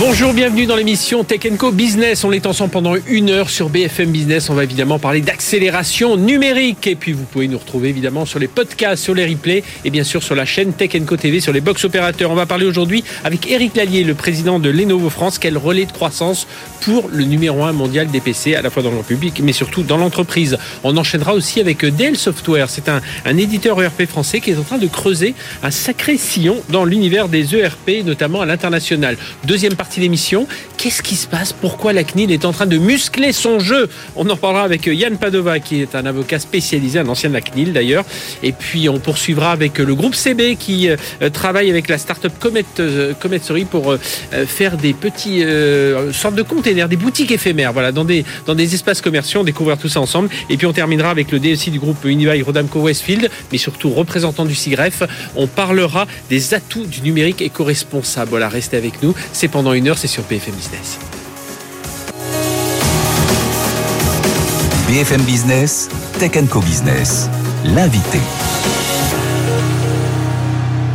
Bonjour, bienvenue dans l'émission Tech Co Business. On est ensemble pendant une heure sur BFM Business. On va évidemment parler d'accélération numérique. Et puis vous pouvez nous retrouver évidemment sur les podcasts, sur les replays et bien sûr sur la chaîne Tech Co TV, sur les box opérateurs. On va parler aujourd'hui avec Eric Lallier, le président de Lenovo France. Quel relais de croissance pour le numéro un mondial des PC, à la fois dans le public mais surtout dans l'entreprise. On enchaînera aussi avec Dell Software. C'est un, un éditeur ERP français qui est en train de creuser un sacré sillon dans l'univers des ERP, notamment à l'international. Deuxième partie d'émission. Qu'est-ce qui se passe? Pourquoi la CNIL est en train de muscler son jeu? On en parlera avec Yann Padova, qui est un avocat spécialisé, un ancien de la CNIL d'ailleurs. Et puis on poursuivra avec le groupe CB qui euh, travaille avec la start-up Comet, euh, Comet Story pour euh, faire des petits sortes de containers, des boutiques éphémères, voilà, dans des, dans des espaces commerciaux. On découvrira tout ça ensemble. Et puis on terminera avec le DSI du groupe Unibail Rodamco Westfield, mais surtout représentant du SIGREF. On parlera des atouts du numérique éco-responsable. Voilà, restez avec nous. C'est pendant une c'est sur BFM Business. BFM Business, Tech Co Business, l'invité.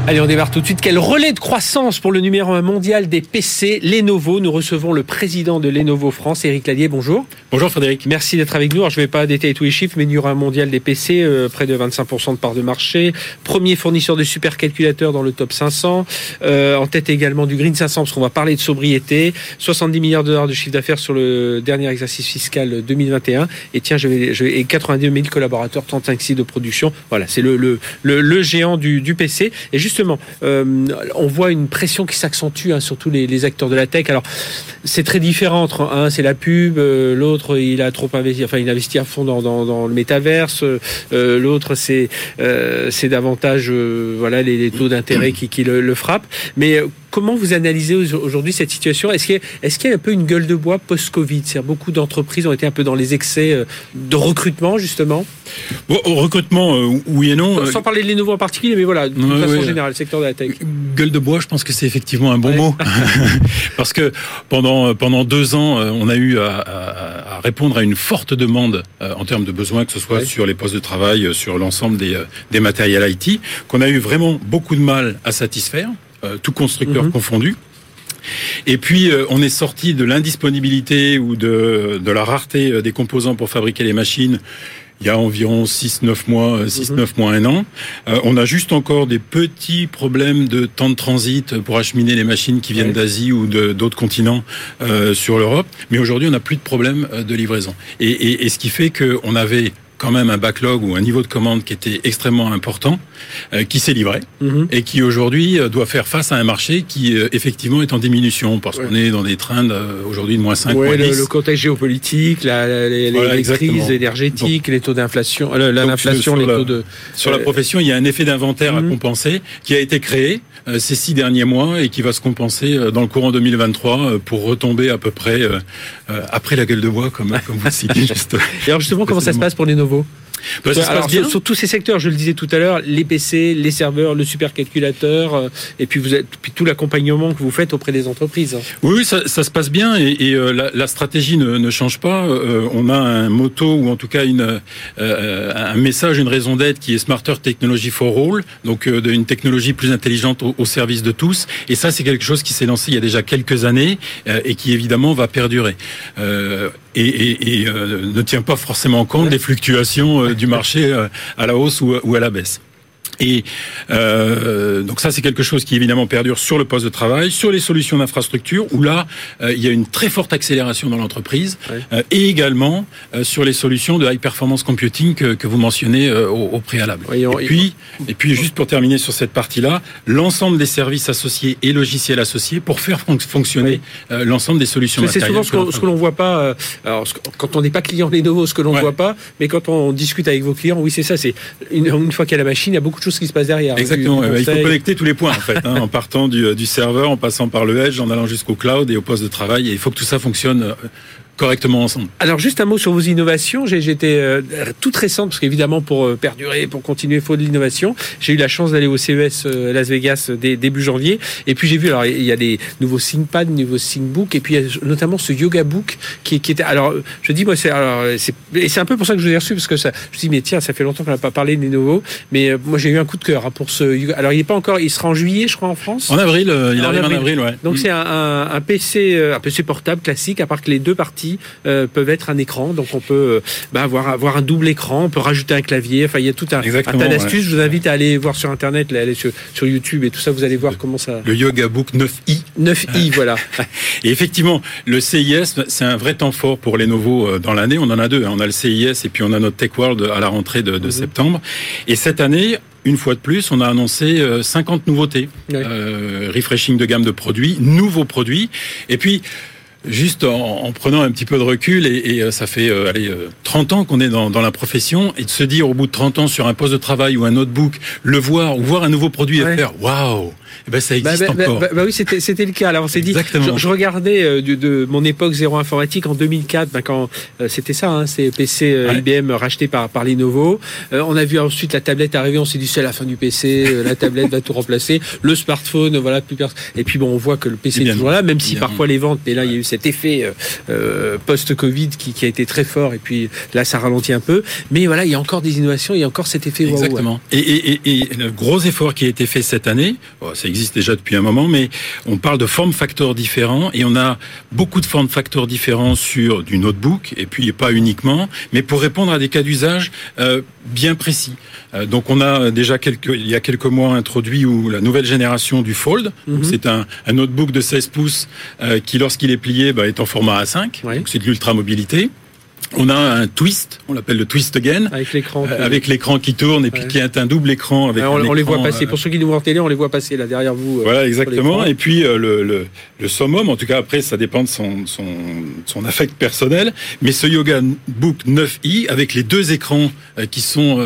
Allez, on démarre tout de suite. Quel relais de croissance pour le numéro 1 mondial des PC, Lenovo. Nous recevons le président de Lenovo France, Eric Ladier. Bonjour. Bonjour Frédéric. Merci d'être avec nous. Alors, je ne vais pas détailler tous les chiffres, mais numéro 1 mondial des PC, euh, près de 25% de part de marché. Premier fournisseur de supercalculateurs dans le top 500. Euh, en tête également du Green 500, parce qu'on va parler de sobriété. 70 milliards de dollars de chiffre d'affaires sur le dernier exercice fiscal 2021. Et tiens, je vais, je vais, et 82 000 collaborateurs, 35 sites de production. Voilà, c'est le, le, le, géant du, du PC. Et juste justement, euh, on voit une pression qui s'accentue hein, sur tous les, acteurs de la tech. Alors, c'est très différent entre un, c'est la pub, euh, l'autre, il a trop investi, enfin, il investit à fond dans, le métaverse, euh, l'autre, c'est davantage voilà les, taux d'intérêt qui, le, le frappent. Comment vous analysez aujourd'hui cette situation? Est-ce qu'il y, a un peu une gueule de bois post-Covid? Beaucoup d'entreprises ont été un peu dans les excès euh, de recrutement, justement bon, Au recrutement, euh, oui et non. Sans, parler de les nouveaux en particulier, mais voilà, de façon générale, le secteur de la tech. Gueule de bois, je pense que c'est effectivement un bon mot. Parce que pendant, pendant deux ans, euh, on a eu à, répondre à une forte demande en termes de besoins, que ce soit sur les postes de travail, sur l'ensemble des, des matériels IT, qu'on a eu vraiment beaucoup de mal à satisfaire. Euh, tout constructeur mhm. confondu. Et puis, euh, on est sorti de l'indisponibilité ou de, de la rareté euh, des composants pour fabriquer les machines il y a environ 6-9 mois, 6-9 mhm. mois, un an. on a juste encore des petits problèmes de temps de transit pour acheminer les machines qui viennent d'Asie ou d'autres continents sur l'Europe. Mais aujourd'hui, on n'a plus de problème de livraison. Et, et, et ce qui fait qu'on avait quand même un backlog ou un niveau de commande qui était extrêmement important, euh, qui s'est livré mhm. et qui aujourd'hui euh, doit faire face à un marché qui euh, effectivement est en diminution parce qu'on est dans des trends aujourd'hui de moins 5, moins 10. Le, contexte géopolitique, la, les, crises énergétiques, les taux d'inflation, l'inflation, les taux de... Sur la profession, il y a un effet d'inventaire à mhm. compenser qui a été créé ces six derniers mois et qui va se compenser dans le courant 2023 pour retomber à peu près après la gueule de bois, comme, comme vous le citez juste. Et alors justement, comment ça se passe pour les bah, sur, tous ces secteurs, je le disais tout à l'heure, les PC, les serveurs, le supercalculateur, euh, et puis vous êtes, puis tout l'accompagnement que vous faites auprès des entreprises. Oui, ça, ça se passe bien et, euh, la, stratégie ne, ne change pas. Euh, on a un motto ou en tout cas une, un message, une raison d'être qui est Smarter Technology for All, donc une technologie plus intelligente au, service de tous. Et ça, c'est quelque chose qui s'est lancé il y a déjà quelques années et qui évidemment va perdurer et, euh, ne tient pas forcément compte des fluctuations euh, du marché euh, à la hausse ou à la baisse. Et euh, donc ça, c'est quelque chose qui évidemment perdure sur le poste de travail, sur les solutions d'infrastructure, où là, euh, il y a une très forte accélération dans l'entreprise, euh, et également euh, sur les solutions de high performance computing que, que vous mentionnez au, au, préalable. et puis, et puis juste pour terminer sur cette partie-là, l'ensemble des services associés et logiciels associés pour faire fonctionner l'ensemble des solutions. C'est souvent ce que, l'on voit pas. alors, quand on n'est pas client Lenovo, ce que l'on ne voit pas, mais quand on discute avec vos clients, oui, c'est ça. C'est une, une fois qu'il y a la machine, il y a beaucoup de choses qui se passe derrière. Exactement. il faut connecter tous les points en fait, hein, en partant du, du, serveur, en passant par le edge, en allant jusqu'au cloud et au poste de travail. Et il faut que tout ça fonctionne euh, correctement ensemble. Alors juste un mot sur vos innovations. J'étais euh, toute récente parce qu'évidemment pour euh, perdurer, pour continuer, il faut de l'innovation. J'ai eu la chance d'aller au CES euh, Las Vegas début janvier et puis j'ai vu alors il y a des nouveaux ThinkPad, nouveaux ThinkBook et puis notamment ce Yoga Book qui, qui était alors je dis moi c'est alors c'est c'est un peu pour ça que je vous ai reçu parce que ça je me dis mais tiens ça fait longtemps qu'on n'a pas parlé des nouveaux mais moi j'ai eu un coup de cœur hein, pour ce alors il est pas encore il sera en juillet je crois en France. En avril il arrive en avril ouais. Donc c'est un, un, PC un PC portable classique à part que les deux parties peuvent être un écran. Donc on peut euh, bah, avoir, avoir un double écran, on peut rajouter un clavier. Enfin, il y a tout un, tas d'astuces. Je vous invite à aller voir sur Internet, aller sur, sur, YouTube et tout ça. Vous allez voir comment ça. Le Yoga Book 9i. 9i, voilà. Et effectivement, le CIS, c'est un vrai temps fort pour les nouveaux euh, dans l'année. On en a deux. Hein. On a le CIS et puis on a notre Tech World à la rentrée de, de mhm. septembre. Et cette année, une fois de plus, on a annoncé 50 euh, nouveautés, euh, refreshing de gamme de produits, nouveaux produits, et puis juste en, prenant un petit peu de recul, et, euh, ça fait euh, allez, 30 ans qu'on est dans, dans, la profession, et de se dire au bout de 30 ans sur un poste de travail ou un notebook, le voir ou voir un nouveau produit et faire waouh eh ben, ça existe bah, bah, encore. Bah, bah, oui, c'était c'était le cas. Alors on s'est dit, je, je, regardais euh, de, de, mon époque zéro informatique en 2004, ben, quand euh, c'était ça, hein, c'est PC euh, IBM racheté par par Lenovo. on a vu ensuite la tablette arriver, on s'est dit c'est la fin du PC, la tablette va tout remplacer, le smartphone, voilà plus personne. Et puis bon, on voit que le PC est toujours là, même si parfois les ventes, mais là il y a eu cet effet post-Covid qui, qui a été très fort, et puis là ça ralentit un peu. Mais voilà, il y a encore des innovations, il y a encore cet effet. Exactement. et, et, et, et, le gros effort qui a été fait cette année, ça existe déjà depuis un moment, mais on parle de form factors différents et on a beaucoup de form factors différents sur du notebook et puis pas uniquement, mais pour répondre à des cas d'usage euh, bien précis. Euh, donc on a déjà quelques, il y a quelques mois introduit où la nouvelle génération du Fold, mhm. c'est un, un, notebook de 16 pouces euh, qui lorsqu'il est plié bah, est en format A5, donc c'est de l'ultra mobilité. On a un twist, on l'appelle le twist again, avec l'écran, euh, avec l'écran qui tourne et puis qui est un double écran. Avec on, les voit passer. Euh, Pour ceux qui nous voient en télé, on les voit passer là derrière vous. Euh, voilà, exactement. Et puis le, le, le, summum, en tout cas après, ça dépend de son, son, son affect personnel. Mais ce Yoga Book 9i avec les deux écrans qui sont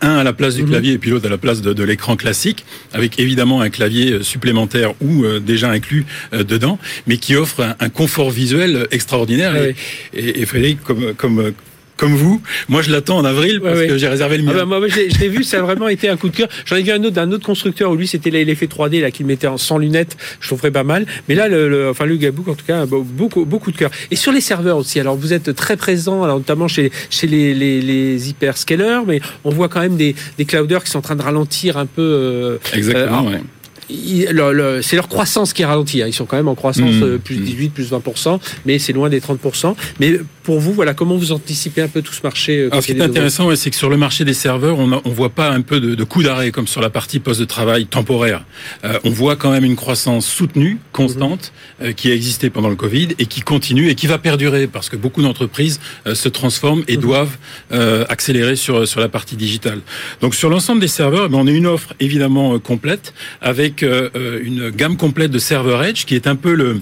un à la place du mhm. clavier et puis l'autre à la place de, de l'écran classique, avec évidemment un clavier supplémentaire ou déjà inclus dedans, mais qui offre un, un confort visuel extraordinaire. Ah et, et Frédéric, comme comme comme vous. Moi, je l'attends en avril parce que j'ai réservé le ah mien. bah, moi, je l'ai vu, ça a vraiment été un coup de cœur. J'en ai vu un autre d'un autre constructeur où lui, c'était l'effet 3D là qu'il mettait en sans lunettes. Je trouverais pas mal. Mais là, le, enfin le Gabook, en tout cas, beaucoup beaucoup de cœur. Et sur les serveurs aussi. Alors, vous êtes très présent, alors, notamment chez chez les, les, les hyperscalers, mais on voit quand même des, des clouders qui sont en train de ralentir un peu. Euh, Exactement. Euh, c'est leur croissance qui est ralentie. Hein. Ils sont quand même en croissance mmh. euh, plus 18, mmh. plus 20%, mais c'est loin des 30%. Mais pour vous, voilà, comment vous anticipez un peu tout ce marché euh, Alors, Ce qui est intéressant, c'est que sur le marché des serveurs, on ne voit pas un peu de, de coup d'arrêt comme sur la partie poste de travail temporaire. Euh, on voit quand même une croissance soutenue, constante, mmh. qui a existé pendant le Covid et qui continue et qui va perdurer parce que beaucoup d'entreprises se transforment et doivent accélérer sur, sur la partie digitale. Donc sur l'ensemble des serveurs, ben, on a une offre évidemment complète avec euh, euh, une gamme complète de serveur Edge qui est un peu le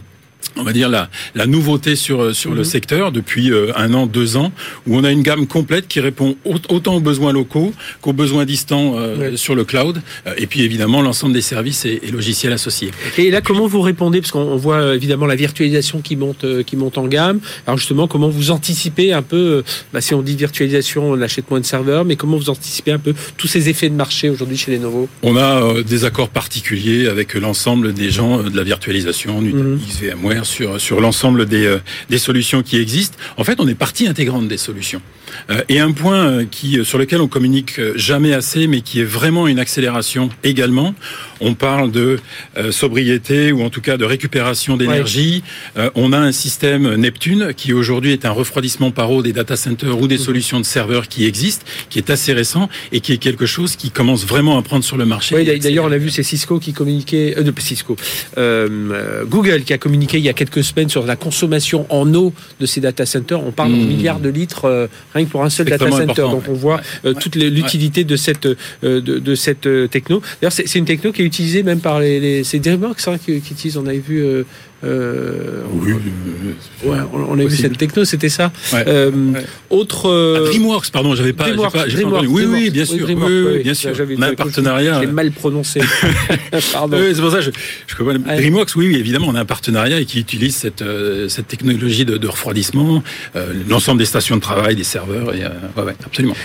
on va dire la, la nouveauté sur euh, sur le mhm. secteur depuis euh, un an, deux ans, où on a une gamme complète qui répond autant aux besoins locaux qu'aux besoins distants euh, sur le cloud, et puis évidemment l'ensemble des services et, logiciels associés. Et là, comment vous répondez? Parce qu'on voit évidemment la virtualisation qui monte qui monte en gamme. Alors justement, comment vous anticipez un peu bah, Si on dit virtualisation, on achète moins de serveurs, mais comment vous anticipez un peu tous ces effets de marché aujourd'hui chez Lenovo? On a des accords particuliers avec l'ensemble des gens de la virtualisation, du mm VMware sur, l'ensemble euh, des solutions qui existent. En fait, on est partie intégrante des solutions. Euh, et un point euh, qui, sur lequel on communique jamais assez, mais qui est vraiment une accélération également, on parle de sobriété ou en tout cas de récupération d'énergie. on a un système Neptune qui aujourd'hui est un refroidissement par eau des data centers ou des mhm. solutions de serveurs qui existent, qui est assez récent et qui est quelque chose qui commence vraiment à prendre sur le marché. Oui, d'ailleurs, on a vu c'est Cisco qui communiquait, euh, Cisco, Google qui a communiqué il y a quelques semaines sur la consommation en eau de ces data centers. On parle de hmm. milliards de litres euh, rien pour un seul data center. Donc on voit euh, toute l'utilité de cette euh, de, cette techno. D'ailleurs, c'est une techno qui est utilisée même par les, les c'est DreamWorks hein, qui, qui utilisent. On avait vu oui, ouais, on, a vu cette techno, c'était ça. Autre. DreamWorks, pardon, j'avais pas. DreamWorks, pas, DreamWorks, oui, oui, bien sûr. Oui, bien sûr. On un partenariat. J'ai mal prononcé. pardon. c'est pour ça je, je comprends. DreamWorks, oui, oui, évidemment, on a un partenariat et qui utilise cette, cette technologie de, de refroidissement, l'ensemble des stations de travail, des serveurs. Et, absolument.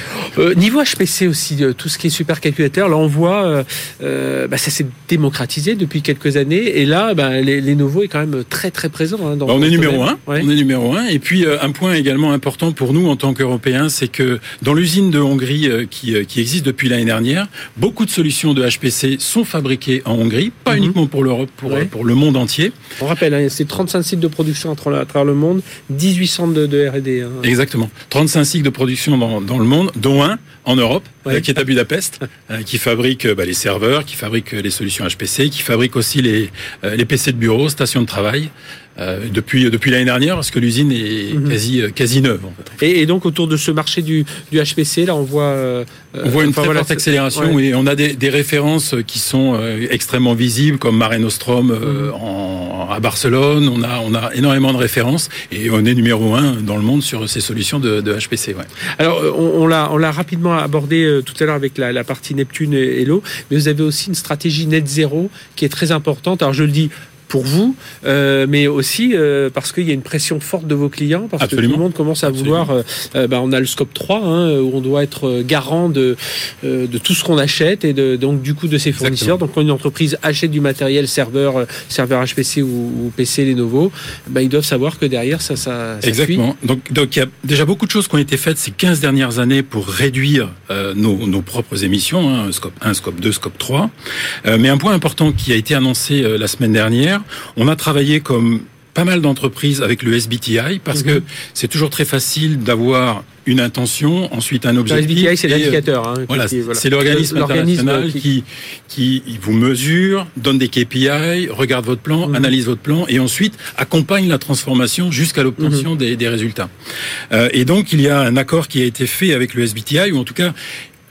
niveau HPC aussi, tout ce qui est supercalculateur, là on voit, bah, ça s'est démocratisé depuis quelques années et là, bah, les, Lenovo est quand même très très présent. Hein, dans bah, on est numéro un. On est numéro un. Et puis un point également important pour nous en tant qu'Européens, c'est que dans l'usine de Hongrie qui, qui existe depuis l'année dernière, beaucoup de solutions de HPC sont fabriquées en Hongrie, pas mhm. uniquement pour l'Europe, pour, pour le monde entier. On rappelle, hein, c'est 35 sites de production à travers le monde, 18 centres de, R&D. Hein. Exactement. 35 sites de production dans, dans le monde, dont un en Europe, euh, qui est à Budapest, euh, qui fabrique euh, bah, les serveurs, qui fabrique les solutions HPC, qui fabrique aussi les, les PC de bureau, stations de travail. Depuis depuis l'année dernière parce que l'usine est mhm. quasi quasi neuve. et, donc autour de ce marché du, du HPC là on voit on voit une très forte accélération et on a des, des, références qui sont extrêmement visibles comme Mare Nostrum mhm. en, à Barcelone on a on a énormément de références et on est numéro un dans le monde sur ces solutions de, de HPC ouais. alors on, on l'a on l'a rapidement abordé tout à l'heure avec la, la, partie Neptune et, l'eau, mais vous avez aussi une stratégie net zéro qui est très importante. Alors je le dis pour vous, euh, mais aussi euh, parce qu'il y a une pression forte de vos clients, parce que tout le monde commence à vouloir. Euh, bah, on a le scope 3, hein, où on doit être garant de, de tout ce qu'on achète et de, donc du coup de ses fournisseurs. Donc quand une entreprise achète du matériel serveur, serveur HPC ou, PC Lenovo, bah, ils doivent savoir que derrière ça, ça, Exactement. Donc, donc il y a déjà beaucoup de choses qui ont été faites ces 15 dernières années pour réduire nos, nos, propres émissions, hein, scope 1, scope 2, scope 3. mais un point important qui a été annoncé la semaine dernière, on a travaillé comme pas mal d'entreprises avec le SBTI parce que mhm. c'est toujours très facile d'avoir une intention, ensuite un objectif. Le SBTI, c'est l'indicateur. Hein, voilà, c'est l'organisme international qui... qui, vous mesure, donne des KPI, regarde votre plan, mhm. analyse votre plan et ensuite accompagne la transformation jusqu'à l'obtention mhm. des, résultats. Euh, et donc, il y a un accord qui a été fait avec le SBTI, ou en tout cas,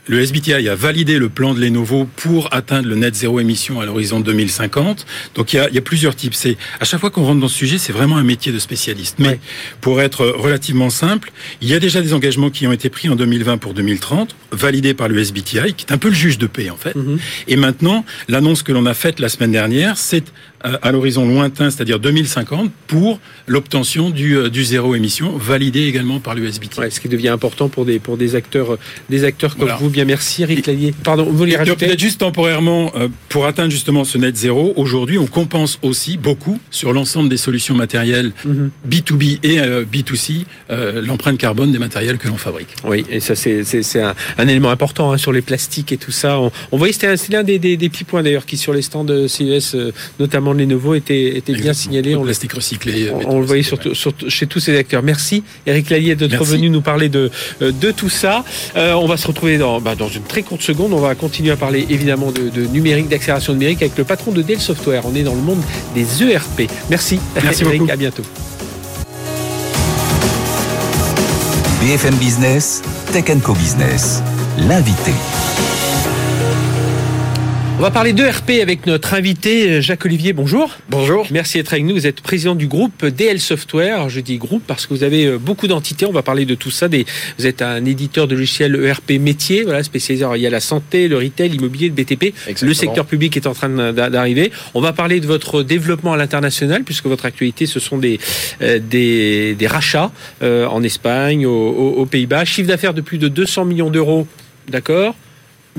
le SBTI a validé le plan de Lenovo pour atteindre le net zéro émission à l'horizon 2050. Donc il y a, il y a plusieurs types. C'est à chaque fois qu'on rentre dans ce sujet, c'est vraiment un métier de spécialiste. Mais pour être relativement simple, il y a déjà des engagements qui ont été pris en 2020 pour 2030, validés par le SBTI, qui est un peu le juge de paix en fait. Mhm. Et maintenant, l'annonce que l'on a faite la semaine dernière, c'est à l'horizon lointain, c'est-à-dire 2050, pour l'obtention du, euh, du, zéro émission, validé également par l'USBT. Ouais, ce qui devient important pour des, pour des acteurs, des acteurs comme vous. Bien, merci, Eric Laillier. Pardon, vous voulez rajouter Peut-être juste temporairement, euh, pour atteindre justement ce net zéro, aujourd'hui, on compense aussi beaucoup sur l'ensemble des solutions matérielles B2B mhm. et B2C l'empreinte carbone des matériels que l'on fabrique. Oui, et ça, c'est un, un, élément important hein, sur les plastiques et tout ça. On, on voyait, c'était l'un des, des, des, petits points d'ailleurs qui, sur les stands de CES, notamment les nouveaux étaient, étaient bien signalés. On, plastique recyclé. On, le voyait surtout, chez tous ces acteurs. Merci Eric Lallier d'être venu nous parler de, euh, de tout ça. Euh, on va se retrouver dans, bah, dans une très courte seconde. On va continuer à parler évidemment de, numérique, d'accélération numérique avec le patron de Dell Software. On est dans le monde des ERP. Merci, Merci Eric, à bientôt. BFM Business, Tech Co Business, l'invité. On va parler d'ERP avec notre invité euh, Jacques Olivier. Bonjour. Bonjour. Merci d'être avec nous. Vous êtes président du groupe DL Software. Je dis groupe parce que vous avez euh, beaucoup d'entités. On va parler de tout ça. Vous êtes un éditeur de logiciels ERP métier, voilà, spécialisé. il y a la santé, le retail, l'immobilier, le BTP. Le secteur public est en train d'arriver. On va parler de votre développement à l'international puisque votre actualité, ce sont des, euh, des, rachats en Espagne, aux Pays-Bas. Chiffre d'affaires de plus de 200 millions d'euros. D'accord?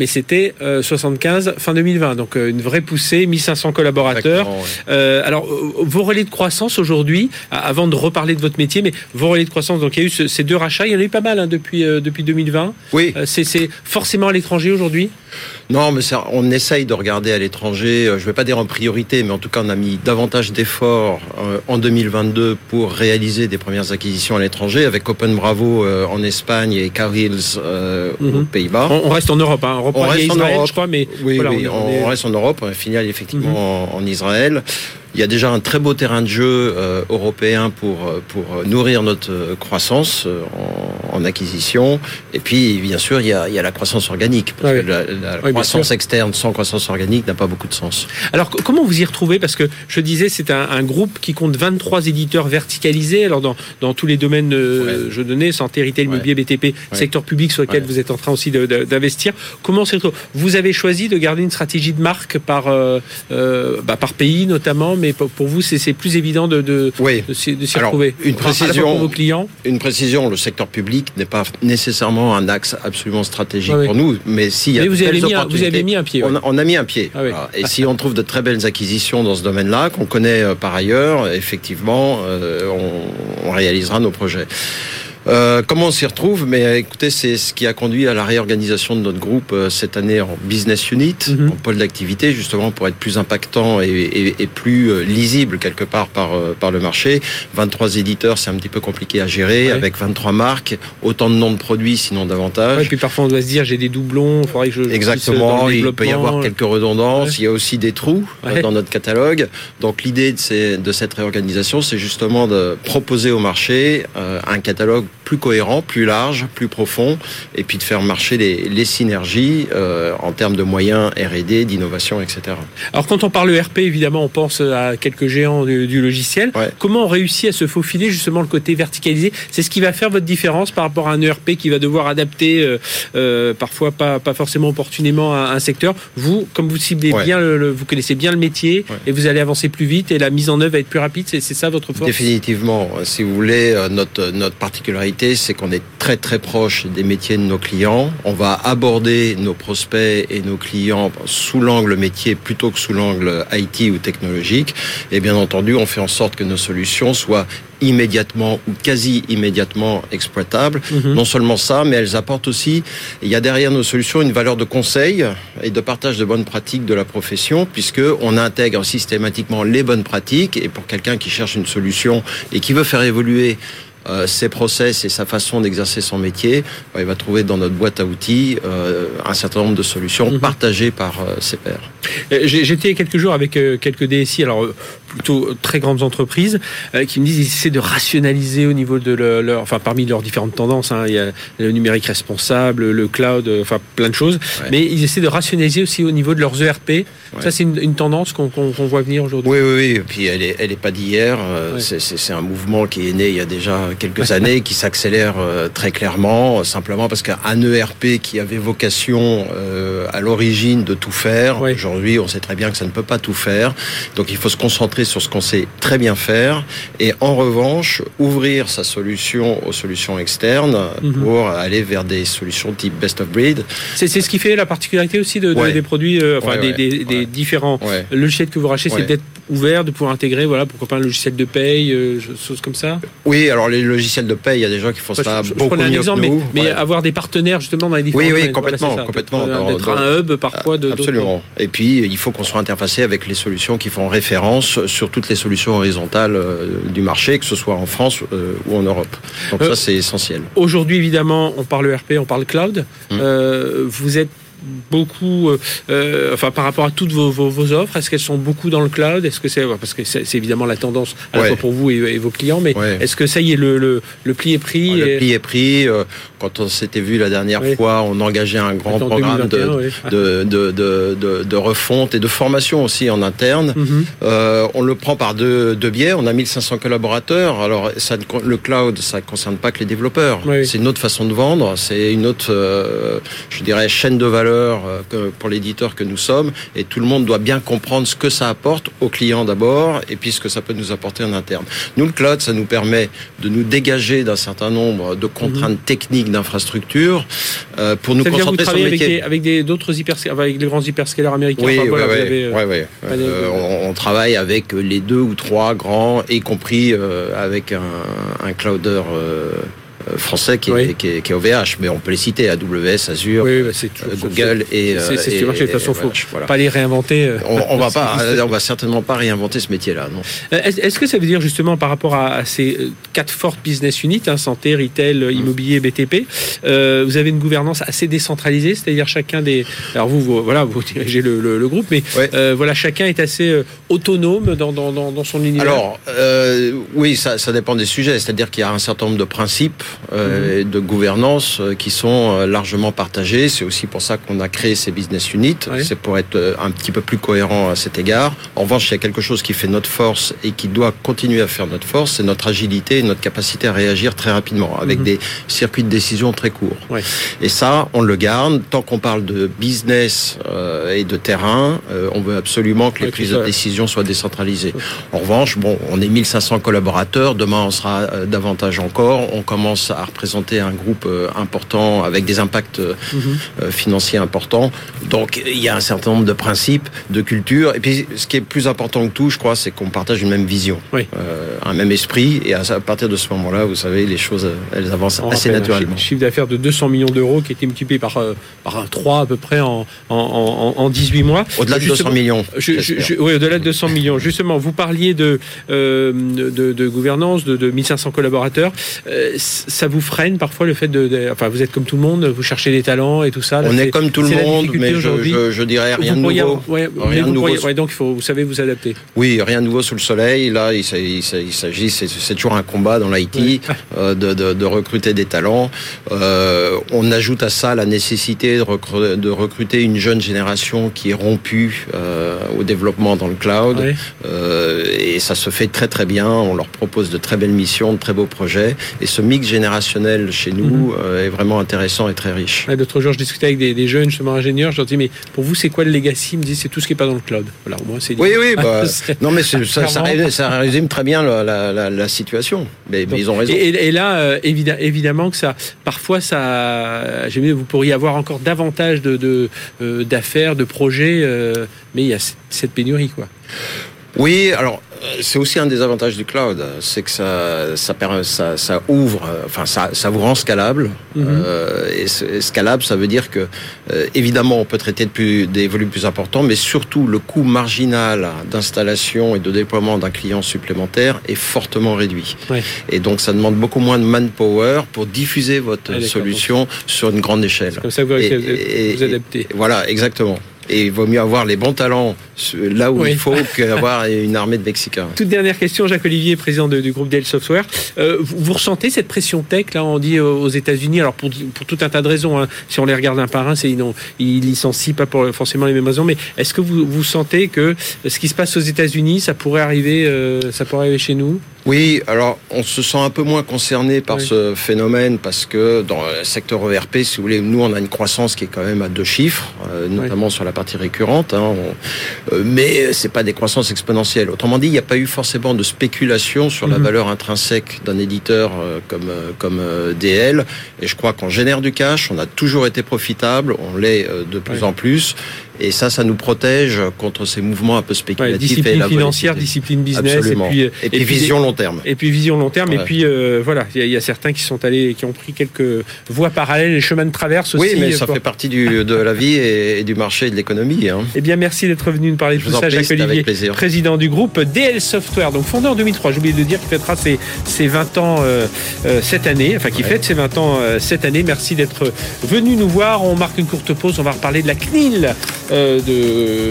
Mais c'était 75 euh, fin 2020, donc euh, une vraie poussée, 1500 collaborateurs. Euh, alors, vos relais de croissance aujourd'hui, avant de reparler de votre métier, mais vos relais de croissance, donc il y a eu ces deux rachats, il y en a eu pas mal hein, depuis, depuis 2020. Oui. c'est forcément à l'étranger aujourd'hui? Non, mais ça, on essaye de regarder à l'étranger. Je ne vais pas dire en priorité, mais en tout cas, on a mis davantage d'efforts en 2022 pour réaliser des premières acquisitions à l'étranger, avec Open Bravo en Espagne et Car Hills aux mhm. Pays-Bas. On, reste en Europe, hein on reste en Europe. je crois, mais oui, on, reste en Europe. On a filiale effectivement mhm. en, Israël. Il y a déjà un très beau terrain de jeu euh, européen pour, euh, pour nourrir notre croissance. Euh, en acquisition. Et puis, bien sûr, il y a, il y a la croissance organique. Parce Ouais. que la, la bien croissance externe sans croissance organique n'a pas beaucoup de sens. Alors comment vous y retrouvez? Parce que je disais, c'est un, un groupe qui compte 23 éditeurs verticalisés. Alors dans, dans tous les domaines, euh, je donnais santé, retail, Ouais. immobilier, BTP, secteur public sur lequel vous êtes en train aussi d'investir. Comment c'est Vous avez choisi de garder une stratégie de marque par euh, euh, bah, par pays notamment, mais pour vous, c'est plus évident de de, Oui. de s'y de s'y Alors, retrouver. une précision. pour vos clients. Une précision, le secteur public n'est pas nécessairement un axe absolument stratégique pour nous, mais s'il y a Mais vous avez, mis un, vous avez mis un pied. ouais. On a, on a mis un pied. Ah oui. Voilà. Et si on trouve de très belles acquisitions dans ce domaine-là, qu'on connaît euh, par ailleurs, effectivement, euh, on, on réalisera nos projets. Euh, comment on s'y retrouve? Mais euh, écoutez, c'est ce qui a conduit à la réorganisation de notre groupe euh, cette année en business unit, Mhm. en pôle d'activité, justement pour être plus impactant et, et- et plus euh, lisible quelque part par, euh, par le marché. 23 éditeurs, c'est un petit peu compliqué à gérer, Ouais. avec 23 marques, autant de noms de produits, sinon davantage. Ouais, et puis parfois on doit se dire j'ai des doublons, il faudrait que je je Exactement, le il peut y avoir quelques redondances, Ouais. il y a aussi des trous euh, dans notre catalogue. Donc l'idée de, ces- de cette réorganisation, c'est justement de proposer au marché un catalogue plus cohérent, plus large, plus profond, et puis de faire marcher les, les synergies euh, en termes de moyens R&D, d'innovation, etc. Alors quand on parle ERP, évidemment, on pense à quelques géants du, du logiciel. Ouais. Comment on réussit à se faufiler justement le côté verticalisé? C'est ce qui va faire votre différence par rapport à un ERP qui va devoir adapter euh, euh, parfois pas, pas forcément opportunément à un secteur. Vous, comme vous ciblez Ouais. bien, le, le- vous connaissez bien le métier Ouais. et vous allez avancer plus vite et la mise en œuvre va être plus rapide. C'est c'est ça votre force? Définitivement. Si vous voulez, euh, notre, notre particularité, c'est qu'on est très très proche des métiers de nos clients. On va aborder nos prospects et nos clients sous l'angle métier plutôt que sous l'angle IT ou technologique. Et bien entendu, on fait en sorte que nos solutions soient immédiatement ou quasi immédiatement exploitables. Mhm. Non seulement ça, mais elles apportent aussi, il y a derrière nos solutions une valeur de conseil et de partage de bonnes pratiques de la profession, puisque on intègre systématiquement les bonnes pratiques. Et pour quelqu'un qui cherche une solution et qui veut faire évoluer euh, ses process et sa façon d'exercer son métier, bah, il va trouver dans notre boîte à outils euh, un certain nombre de solutions Mhm. partagées par euh, ses pairs. Euh, J'étais quelques jours avec euh, quelques DSI, alors euh, plutôt très grandes entreprises, euh, qui me disent qu'ils essaient de rationaliser au niveau de leur, leur- enfin parmi leurs différentes tendances. hein, il y a le numérique responsable, le cloud, euh, enfin plein de choses. Ouais. Mais ils essaient de rationaliser aussi au niveau de leurs ERP. Ça, c'est une, une tendance qu'on voit venir aujourd'hui. Oui, oui, oui. Et puis elle est, elle est pas d'hier. Euh, Ouais. c'est- un mouvement qui est né il y a déjà quelques années, qui s'accélère très clairement, simplement parce qu'un ERP qui avait vocation euh, à l'origine de tout faire, aujourd'hui, on sait très bien que ça ne peut pas tout faire. Donc il faut se concentrer sur ce qu'on sait très bien faire, et en revanche, ouvrir sa solution aux solutions externes Mhm. pour aller vers des solutions type best of breed. C'est ce qui fait la particularité aussi de, de- Ouais. des produits, euh, enfin Ouais, des, des- des différents logiciels que vous rachetez, c'est d'être ouvert, de pouvoir intégrer, voilà, pourquoi pas un logiciel de paye, euh, choses comme ça. Oui, alors les logiciels de paie, il y a des gens qui font Enfin, ça je, je beaucoup prenais un mieux exemple, que mais, nous. mais Ouais. avoir des partenaires justement dans les différents Oui, oui, complètement, ça. complètement. D'être un hub parfois de Absolument. Et puis, il faut qu'on soit interfacé avec les solutions qui font référence sur toutes les solutions horizontales euh, du marché, que ce soit en France euh, ou en Europe. Donc Euh, ça, c'est essentiel. Aujourd'hui, évidemment, on parle ERP, on parle cloud. Hum. Vous êtes beaucoup, euh, euh, enfin par rapport à toutes vos, vos, vos offres, est-ce qu'elles sont beaucoup dans le cloud? Est-ce que c'est parce que c'est évidemment la tendance à la Ouais. fois pour vous et, et vos clients, mais Ouais. est-ce que ça y est le, le, le pli est pris Le et- pli est pris. euh, Quand on s'était vu la dernière fois, on engageait un grand en programme 2021, de, de, de, refonte et de formation aussi en interne. Mhm. Euh, on le prend par deux, deux biais. On a 1500 collaborateurs. Alors, ça, le cloud, ça ne concerne pas que les développeurs. C'est une autre façon de vendre. C'est une autre, je dirais, chaîne de valeur euh, que- pour l'éditeur que nous sommes. Et tout le monde doit bien comprendre ce que ça apporte aux clients d'abord et puis ce que ça peut nous apporter en interne. Nous, le cloud, ça nous permet de nous dégager d'un certain nombre de contraintes techniques d'infrastructure euh, pour nous Mhm. Concentrer sur le travaillez avec métier. des, avec d'autres hyperscalers, avec les grands hyperscalers américains. Oui, Enfin, voilà, oui, oui, euh, Euh, on, on travaille avec les deux ou trois grands, y compris avec un, un clouder euh, français qui est, Oui. qui, est, qui est OVH, mais on peut les citer AWS, Azure, Oui, bah, euh, Google et. C'est euh, ce qui marche. De toute façon, faut voilà. pas les réinventer. euh. On, on va pas, on va certainement pas réinventer ce métier-là, non. Euh, Est-ce que ça veut dire justement par rapport à, à ces euh, quatre fortes business units, hein, santé, retail, Mm. euh, immobilier, BTP, euh, vous avez une gouvernance assez décentralisée, c'est-à-dire chacun des. Alors vous, vous- voilà, vous dirigez le, le- le groupe, mais Ouais. euh, voilà, chacun est assez euh, autonome dans, dans, dans, dans son univers. Alors, euh, oui, ça, ça dépend des sujets. C'est-à-dire qu'il y a un certain nombre de principes euh, de gouvernance euh, qui sont euh, largement partagées. C'est aussi pour ça qu'on a créé ces business units. C'est pour être un petit peu plus cohérent à cet égard. En revanche, il y a quelque chose qui fait notre force et qui doit continuer à faire notre force, c'est notre agilité et notre capacité à réagir très rapidement avec Mhm. des circuits de décision très courts. Et ça, on le garde. Tant qu'on parle de business euh, et de terrain, euh, on veut absolument que les prises de décision soient décentralisées. En revanche, bon, on est 1500 collaborateurs. Demain, on sera davantage encore. On commence à représenter un groupe euh, important avec des impacts euh, Mhm. euh, financiers importants. Donc, il y a un certain nombre de principes, de culture. Et puis, ce qui est plus important que tout, je crois, c'est qu'on partage une même vision, Oui. euh, un même esprit. Et à partir de ce moment-là, vous savez, les choses, elles avancent On assez rappelle un naturellement. chi- chiffre d'affaires de 200 millions d'euros qui a été multiplié par, par un 3 à peu près en, en, en, en 18 mois. Au-delà de 200 Justement- millions. Je, je, j'espère. je- oui, au-delà de 200 millions. Justement, vous parliez de, euh, de, de gouvernance, de, de 1500 collaborateurs. Euh, ça vous freine parfois le fait de, de- Enfin, vous êtes comme tout le monde, vous cherchez des talents et tout ça. Là, On est comme tout le monde, mais je, je, je dirais rien de nouveau. ouais, Rien de nouveau. pourriez- ouais, donc il faut, vous savez, vous adapter. Oui, rien de nouveau sous le soleil. Là, il s'agit, il s'agit- il s'agit- c'est toujours un combat dans l'IT euh, de, de, de recruter des talents. Euh, on ajoute à ça la nécessité de, recru- de recruter une jeune génération qui est rompue euh, au développement dans le cloud. Et ça se fait très très bien. On leur propose de très belles missions, de très beaux projets. Et ce mix générationnel chez nous Mhm. euh, est vraiment intéressant et très riche. L'autre jour, je discutais avec des, des jeunes, justement ingénieurs. Je leur dis, mais pour vous, c'est quoi le legacy? Ils me disent, c'est tout ce qui n'est pas dans le cloud. Voilà, au moins, c'est. Oui, oui, bah, non, mais ça, résume, ça résume très bien la, la, la, la situation. Mais, ils ont raison. Et, là, euh, évidemment, que ça, parfois, ça, j'ai vu, vous pourriez avoir encore davantage de de, euh, d'affaires, de projets, euh, mais il y a cette- pénurie, quoi. Oui, alors c'est aussi un des avantages du cloud, c'est que ça, ça, ça, ça ouvre, euh, enfin ça, ça vous rend scalable. Mhm. Euh, et, scalable, ça veut dire que euh, évidemment on peut traiter de plus, des volumes plus importants, mais surtout le coût marginal d'installation et de déploiement d'un client supplémentaire est fortement réduit. Ouais. Et donc ça demande beaucoup moins de manpower pour diffuser votre Ah, solution sur une grande échelle. Comme ça, vous Et- vous- et- vous adapter. Voilà, exactement. Et il vaut mieux avoir les bons talents là où Oui. il faut qu'avoir une armée de Mexicains. Toute dernière question, Jacques Olivier, président de- du groupe Dell Software. Euh, vous, vous ressentez cette pression tech là On dit euh, aux États-Unis, alors pour, pour tout un tas de raisons. hein, si on les regarde un par un, c'est ils, licencient pas pour forcément les mêmes raisons. Mais est-ce que vous, vous sentez que ce qui se passe aux États-Unis, ça pourrait arriver, euh, ça pourrait arriver chez nous? Oui, alors on se sent un peu moins concerné par Oui. ce phénomène parce que dans le secteur ERP, si vous voulez, nous on a une croissance qui est quand même à deux chiffres, euh, notamment sur la partie récurrente, hein, on- euh, mais c'est pas des croissances exponentielles. Autrement dit, il n'y a pas eu forcément de spéculation sur la Mhm. valeur intrinsèque d'un éditeur euh, comme euh, comme DL. Et je crois qu'on génère du cash, on a toujours été profitable, on l'est de plus Ouais. en plus. Et ça, ça nous protège contre ces mouvements un peu Ouais, spéculatifs. et Discipline la financière, discipline business, Absolument. et puis, euh, Et puis vision long terme. Et puis vision long terme, et Ouais. puis euh, voilà, il y, a- il y a certains qui sont allés, qui ont pris quelques voies parallèles, les chemins de traverse aussi. Oui, mais ça pour- fait partie du, de la vie et, et du marché et de l'économie. Hein. Eh bien, merci d'être venu nous parler de tout ça, Jacques Olivier, président du groupe DL Software, donc fondé en 2003. J'ai oublié de dire qu'il fêtera ses, ses 20 ans euh, euh, cette année, enfin qui fête ses 20 ans euh, cette année. Merci d'être venu nous voir. On marque une courte pause. On va reparler de la CNIL, euh, de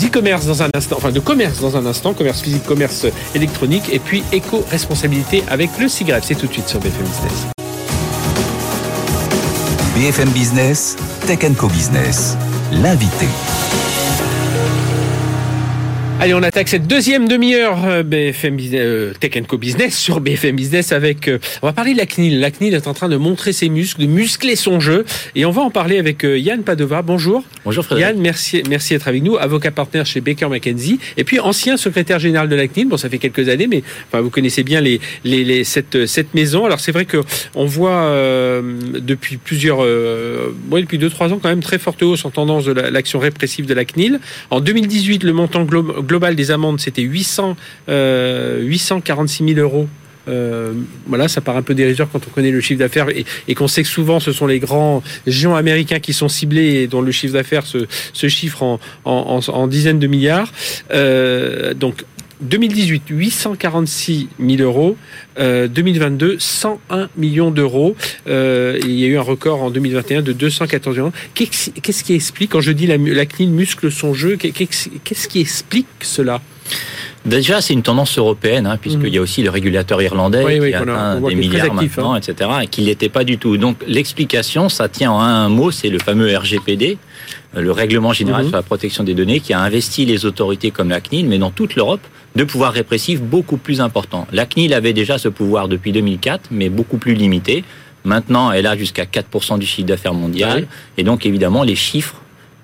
d'e-commerce dans un instant, enfin de commerce dans un instant, commerce physique, commerce électronique, et puis éco-responsabilité avec le SIGREF. C'est tout de suite sur BFM Business. BFM Business, Tech Co Business, l'invité. Allez, on attaque cette deuxième demi-heure euh, BFM Business, euh, Tech Co Business sur BFM Business avec. euh, on va parler de la CNIL. La CNIL est en train de montrer ses muscles, de muscler son jeu, et on va en parler avec Yann Padova. Bonjour. Bonjour Frédéric. Yann, merci, merci d'être avec nous, avocat partenaire chez Baker McKenzie, et puis ancien secrétaire général de la CNIL. Bon, ça fait quelques années, mais enfin, vous connaissez bien les, les, les- cette, cette maison. Alors c'est vrai que on voit euh, depuis plusieurs, euh, ouais, depuis deux trois ans quand même très forte hausse en tendance de la- l'action répressive de la CNIL. En 2018, le montant glo- global des amendes c'était 800, euh, 846 000 euros. Euh, voilà, ça paraît un peu dérisoire quand on connaît le chiffre d'affaires et, qu'on sait que souvent ce sont les grands géants américains qui sont ciblés et dont le chiffre d'affaires se, chiffre en dizaines de milliards. Euh, donc 2018, 846 000 euros. Euh, 2022, 101 millions d'euros. Euh, il y a eu un record en 2021 de 214 millions. Qu'est-ce qui explique, quand je dis la, CNIL muscle son jeu, qu'est- qu'est-ce qui explique cela? Déjà, c'est une tendance européenne, hein, puisqu'il y a aussi le régulateur irlandais qui a atteint des milliards maintenant, hein. etc., et qui l'était pas du tout. Donc l'explication, ça tient en un mot, c'est le fameux RGPD, euh, le règlement général mhm. sur la protection des données, qui a investi les autorités comme la CNIL, mais dans toute l'Europe, de pouvoirs répressifs beaucoup plus importants. La CNIL avait déjà ce pouvoir depuis 2004, mais beaucoup plus limité. Maintenant, elle a jusqu'à 4% du chiffre d'affaires mondial. Et donc, évidemment, les chiffres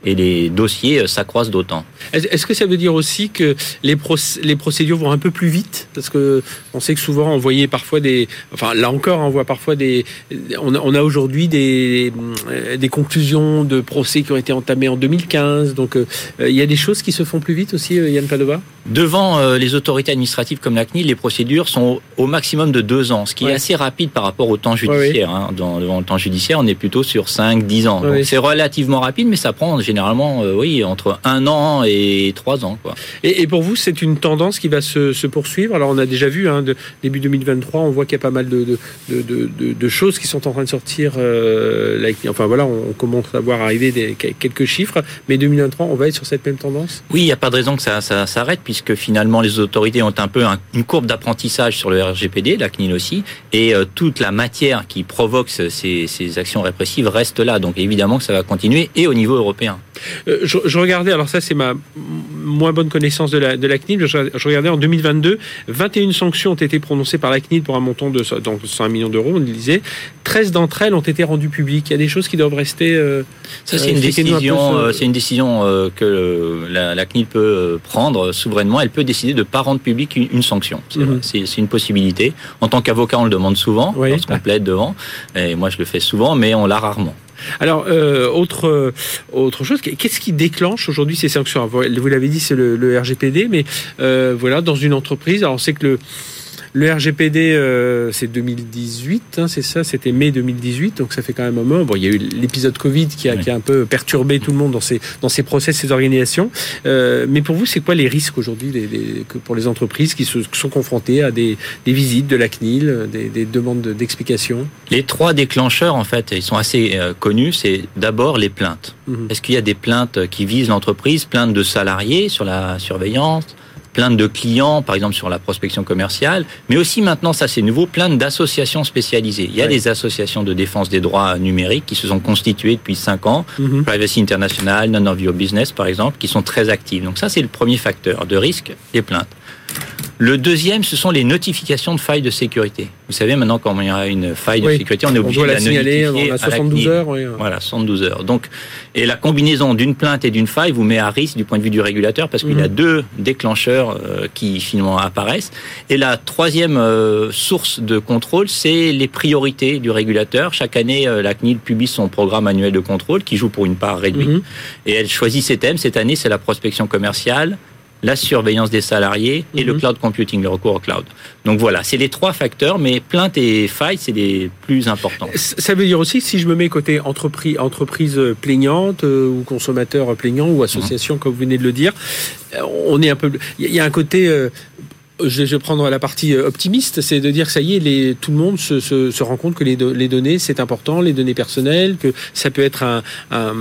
et les dossiers euh, s'accroissent d'autant. Est-ce que ça veut dire aussi que les, les procédures vont un peu plus vite? Parce que on sait que souvent on voyait parfois des, enfin là encore on voit parfois des, on a, aujourd'hui des, euh, des conclusions de procès qui ont été entamés en 2015. Donc euh, il y a des choses qui se font plus vite aussi, Yann Padova? Devant les autorités administratives comme la CNIL, les procédures sont au maximum de deux ans, ce qui est assez rapide par rapport au temps judiciaire. Hein. Dans, devant le temps judiciaire, on est plutôt sur 5-10 ans. c'est relativement rapide, mais ça prend généralement, euh, oui, entre un an et trois ans. Quoi. Et, pour vous, c'est une tendance qui va se, poursuivre? Alors, on a déjà vu, hein, de, début 2023, on voit qu'il y a pas mal de, de, choses qui sont en train de sortir. Euh, enfin, voilà, on, commence à voir arriver des, quelques chiffres. Mais 2023, on va être sur cette même tendance? Oui, il n'y a pas de raison que ça, s'arrête, puisque finalement, les autorités ont un peu une courbe d'apprentissage sur le RGPD, la CNIL aussi, et euh, toute la matière qui provoque ces, ces actions répressives reste là. Donc, évidemment que ça va continuer, et au niveau européen. Euh, je, regardais, alors ça c'est ma moins bonne connaissance de la, de la CNIL, je, regardais en 2022, 21 sanctions ont été prononcées par la CNIL pour un montant de donc 100 millions d'euros, on le disait. 13 d'entre elles ont été rendues publiques. Il y a des choses qui doivent rester... Euh, ça c'est une, décision, c'est une décision que la, CNIL peut prendre souverainement. Elle peut décider de ne pas rendre publique une, sanction. Mhm. C'est une possibilité. En tant qu'avocat, on le demande souvent, oui. lorsqu'on plaide devant. Et moi je le fais souvent, mais on l'a rarement. Alors, euh, autre, euh, autre chose, qu'est-ce qui déclenche aujourd'hui ces sanctions? Vous l'avez dit, c'est le, RGPD, mais euh, voilà, dans une entreprise, alors on sait que le le RGPD, euh, c'est 2018, hein, c'est ça, c'était mai 2018, donc ça fait quand même un moment. Bon, il y a eu l'épisode Covid qui a, qui a, un peu perturbé tout le monde dans ces, dans ces process, ces organisations. Euh, mais pour vous, c'est quoi les risques aujourd'hui pour les entreprises qui, se, sont confrontées à des, des, visites de la CNIL, des, des demandes d'explications? Les trois déclencheurs, en fait, ils sont assez euh, connus. C'est d'abord les plaintes. Mhm. Est-ce qu'il y a des plaintes qui visent l'entreprise, plaintes de salariés sur la surveillance plainte de clients, par exemple sur la prospection commerciale, mais aussi maintenant, ça c'est nouveau, plainte d'associations spécialisées. Il y a des associations de défense des droits numériques qui se sont constituées depuis cinq ans, mhm. Privacy International, None of Your Business par exemple, qui sont très actives. Donc ça c'est le premier facteur de risque, les plaintes. Le deuxième, ce sont les notifications de failles de sécurité. Vous savez, maintenant, quand il y a une faille de sécurité, on est obligé de la, signaler notifier à 72 heures. Voilà, 72 heures. Donc, et la combinaison d'une plainte et d'une faille vous met à risque du point de vue du régulateur parce qu'il y a mhm. deux déclencheurs euh, qui finalement apparaissent. Et la troisième euh, source de contrôle, c'est les priorités du régulateur. Chaque année, euh, la CNIL publie son programme annuel de contrôle qui joue pour une part réduite. Mhm. Et elle choisit ses thèmes. Cette année, c'est la prospection commerciale, la surveillance des salariés et le mhm. cloud computing, le recours au cloud. Donc voilà, c'est les trois facteurs, mais plaintes et failles, c'est les plus importants. Ça veut dire aussi, si je me mets côté entreprise, entreprise plaignante euh, ou consommateur plaignant ou association, mhm. comme vous venez de le dire, euh, on est un peu. Il y a un côté euh, je vais prendre la partie euh, optimiste, c'est de dire que ça y est, les, tout le monde se, se, se rend compte que les, les données, c'est important, les données personnelles, que ça peut être un, un,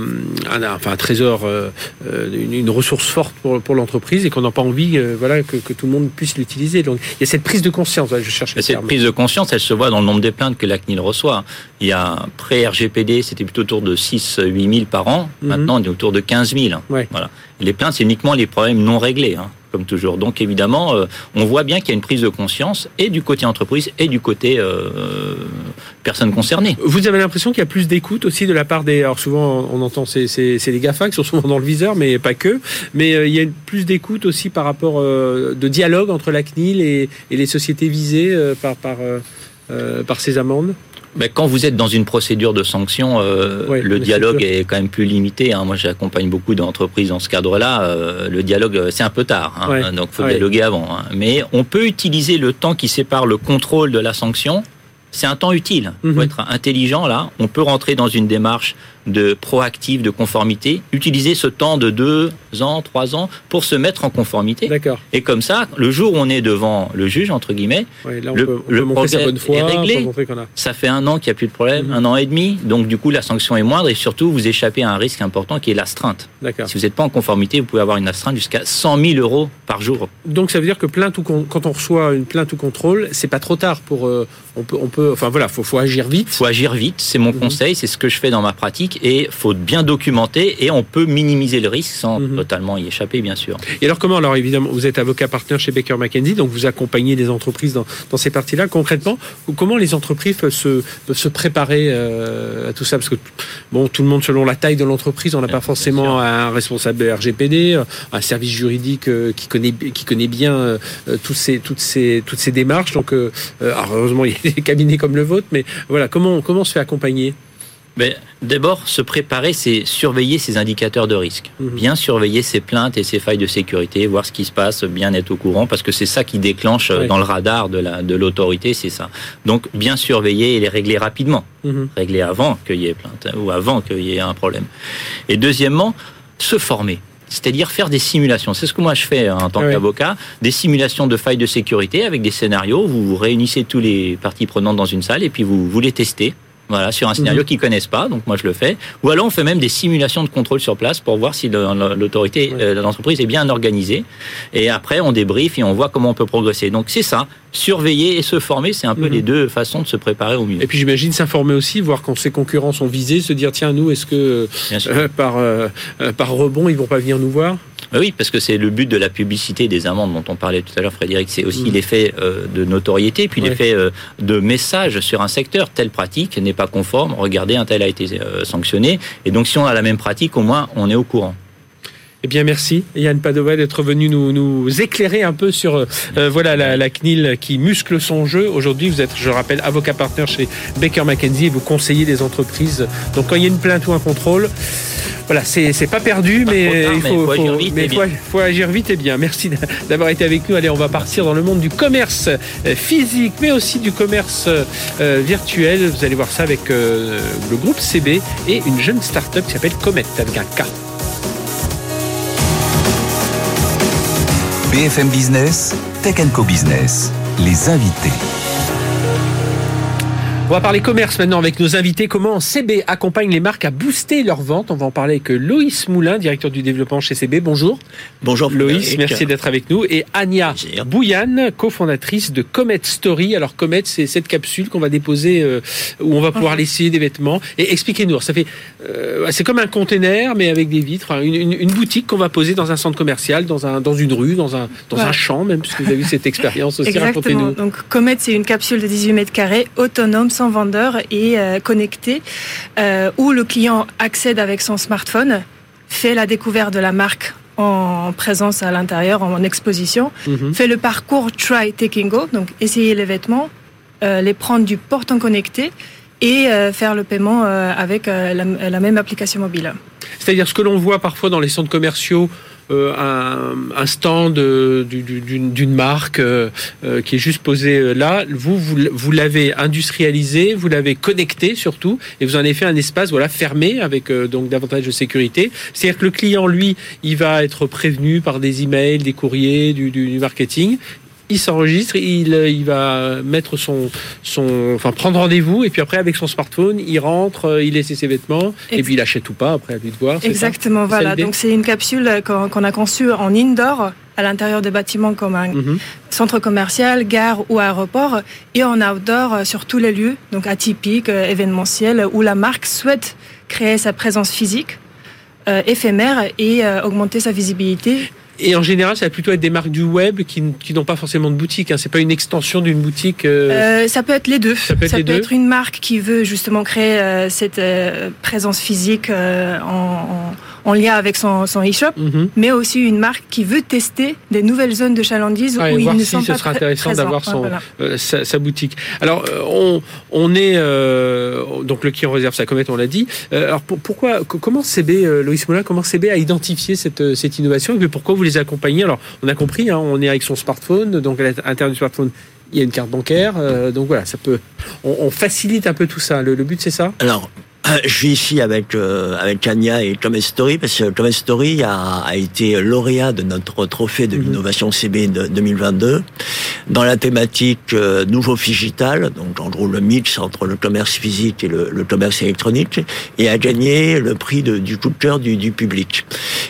enfin, un trésor, euh, euh, une, ressource forte pour, pour l'entreprise et qu'on n'a pas envie voilà, que, que, tout le monde puisse l'utiliser. Donc il y a cette prise de conscience, je cherche Cette prise de conscience, elle se voit dans le nombre des plaintes que la CNIL reçoit. Il y a pré-RGPD, c'était plutôt autour de 6-8 000 par an. Mhm. Maintenant, on est autour de 15 000. Voilà. les plaintes, c'est uniquement les problèmes non réglés. Hein comme toujours. Donc évidemment, euh, on voit bien qu'il y a une prise de conscience et du côté entreprise et du côté euh, personnes concernées. Vous avez l'impression qu'il y a plus d'écoute aussi de la part des... Alors souvent, on entend c'est, les GAFA qui sont souvent dans le viseur, mais pas que. Mais euh, il y a plus d'écoute aussi par rapport de dialogue entre la CNIL et, les sociétés visées par ces amendes? Mais quand vous êtes dans une procédure de sanction, euh, le dialogue est, quand même plus limité. Hein. Moi, j'accompagne beaucoup d'entreprises dans ce cadre-là. Euh, le dialogue, euh, c'est un peu tard, hein. donc faut dialoguer avant. Hein. Mais on peut utiliser le temps qui sépare le contrôle de la sanction. C'est un temps utile. Il faut mhm. être intelligent là. On peut rentrer dans une démarche de proactif, de conformité, utiliser ce temps de deux ans, trois ans pour se mettre en conformité. D'accord. Et comme ça, le jour où on est devant le juge, entre guillemets, Ouais, là, on Le- peut, on le peut montrer sa progrès bonne foi, est réglé. a. ça fait un an qu'il n'y a plus de problème, Mhm. un an et demi, donc du coup la sanction est moindre et surtout vous échappez à un risque important qui est l'astreinte. D'accord. Si vous n'êtes pas en conformité, vous pouvez avoir une astreinte jusqu'à 100 000 euros par jour. Donc ça veut dire que plainte ou con- quand on reçoit une plainte ou contrôle, c'est pas trop tard pour. euh, on peut, on peut. Enfin voilà, faut, faut agir vite. Il faut agir vite, c'est mon Mhm. conseil, c'est ce que je fais dans ma pratique et faut bien documenter et on peut minimiser le risque sans Mhm. totalement y échapper bien sûr. Et alors comment Alors évidemment, vous êtes avocat partenaire chez Baker McKenzie, donc vous accompagnez des entreprises dans, dans ces parties-là. Concrètement, comment les entreprises peuvent se, peuvent se préparer euh, à tout ça? Parce que bon, tout le monde selon la taille de l'entreprise, on n'a pas forcément un responsable RGPD, un service juridique euh, qui connaît qui connaît bien euh, euh, ces toutes ces toutes ces démarches. Donc euh, euh, heureusement, il y a des cabinets comme le vôtre, mais voilà, comment comment on se fait accompagner? D'abord, se préparer, c'est surveiller ces indicateurs de risque. Mhm. Bien surveiller ces plaintes et ces failles de sécurité, voir ce qui se passe, bien être au courant, parce que c'est ça qui déclenche euh, dans le radar de la de l'autorité, c'est ça. Donc, bien surveiller et les régler rapidement. Mhm. Régler avant qu'il y ait plainte ou avant qu'il y ait un problème. Et deuxièmement, se former. C'est-à-dire faire des simulations. C'est ce que moi je fais hein, en tant qu'avocat. Des simulations de failles de sécurité avec des scénarios. Vous, vous réunissez tous les parties prenantes dans une salle et puis vous, vous les testez. Voilà, sur un scénario Mhm. qu'ils connaissent pas, donc moi je le fais. Ou alors on fait même des simulations de contrôle sur place pour voir si l'autorité, Ouais. euh, l'entreprise est bien organisée. Et après on débrief et on voit comment on peut progresser. Donc c'est ça, surveiller et se former, c'est un peu Mhm. les deux façons de se préparer au mieux. Et puis j'imagine s'informer aussi, voir quand ses concurrents sont visés, se dire tiens nous est-ce que euh, par euh, euh, par rebond ils vont pas venir nous voir? Oui, parce que c'est le but de la publicité des amendes dont on parlait tout à l'heure, Frédéric. C'est aussi Mm. l'effet euh, de notoriété, puis l'effet euh, de message sur un secteur. Telle pratique n'est pas conforme. Regardez, un tel a été euh, sanctionné. Et donc, si on a la même pratique, au moins, on est au courant. Eh bien, merci Yann Padova d'être venu nous, nous éclairer un peu sur euh, euh, voilà la, la CNIL qui muscle son jeu. Aujourd'hui, vous êtes, je rappelle, avocat partenaire chez Baker McKenzie et vous conseillez des entreprises. Donc, quand il y a une plainte ou un contrôle, voilà, c'est pas perdu, Pas mais il faut, faut agir faut- vite mais et faut, faut agir vite et bien. Merci d'a- d'avoir été avec nous. Allez, on va partir dans le monde du commerce euh, physique, mais aussi du commerce euh, virtuel. Vous allez voir ça avec euh, le groupe CB et une jeune start-up qui s'appelle Comet avec un K. BFM Business, Tech Co Business, les invités. On va parler commerce maintenant avec nos invités. Comment CB accompagne les marques à booster leurs ventes? On va en parler avec Loïs Moulin, directeur du développement chez CB. Bonjour. Bonjour Loïs, merci d'être avec nous. Et Plaisir. Bouillane, cofondatrice de Comet Story. Alors Comet, c'est cette capsule qu'on va déposer euh, où on va pouvoir laisser des vêtements. Et expliquez-nous. Ça fait, euh, c'est comme un container mais avec des vitres, Enfin, une, une- une boutique qu'on va poser dans un centre commercial, dans un, dans une rue, dans un, dans un champ même, puisque vous avez eu cette expérience aussi. Exactement. Donc Comet, c'est une capsule de 18 mètres carrés, autonome, sans vendeur et euh, connectée, euh, où le client accède avec son smartphone, fait la découverte de la marque en présence à l'intérieur, en exposition, Mhm. fait le parcours try, taking go, donc essayer les vêtements, euh, les prendre du portant connecté et euh, faire le paiement euh, avec la, la même application mobile. C'est-à-dire ce que l'on voit parfois dans les centres commerciaux, un, un stand euh, du- du- d'une marque euh, euh, qui est juste posé euh, là, vous, vous, vous l'avez industrialisé, vous l'avez connecté surtout, et vous en avez fait un espace voilà fermé avec euh, donc davantage de sécurité. C'est-à-dire que le client, lui, il va être prévenu par des emails, des courriers, du- du marketing. Il s'enregistre, il, euh, il va mettre son, son, enfin prendre rendez-vous, et puis après avec son smartphone, il rentre, euh, il laisse ses vêtements, et puis il achète ou pas après à lui de voir. Exactement, voilà. Donc c'est une capsule qu'on a conçue en indoor à l'intérieur des bâtiments comme un Mhm. centre commercial, gare ou aéroport, et en outdoor euh, sur tous les lieux, donc atypiques, événementiels, où la marque souhaite créer sa présence physique, euh, éphémère, et euh, augmenter sa visibilité. Et en général, ça va plutôt être des marques du web qui, n'ont pas forcément de boutique. Hein. C'est pas une extension d'une boutique. euh, Euh, ça peut être les deux. Ça peut être les deux. une marque qui veut justement créer euh, cette euh, présence physique euh, en, en, en lien avec son, son e-shop, mhm. mais aussi une marque qui veut tester des nouvelles zones de chalandise Ouais, où ils ne si sont ce pas sera intéressant d'avoir son- Voilà. euh, sa, sa boutique. Alors, euh, on, on est euh, donc le client réserve sa comète, on l'a dit. Euh, alors, pour- pourquoi, co- comment CB, euh, Loïs Moulin, comment CB a identifié cette, cette innovation et puis pourquoi vous les accompagnez? Alors, on a compris, hein, on est avec son smartphone, donc à l'intérieur du smartphone. Il y a une carte bancaire, euh, donc voilà, ça peut. On, on facilite un peu tout ça. Le, le but, c'est ça? Alors, Je suis ici avec euh, avec Anya et Thomas Story parce que Thomas Story a, a été lauréat de notre trophée de mhm. l'innovation CB de 2022 dans la thématique euh, nouveau digital, donc en gros le mix entre le commerce physique et le, le commerce électronique, et a gagné le prix de, du coup de cœur du, du, public.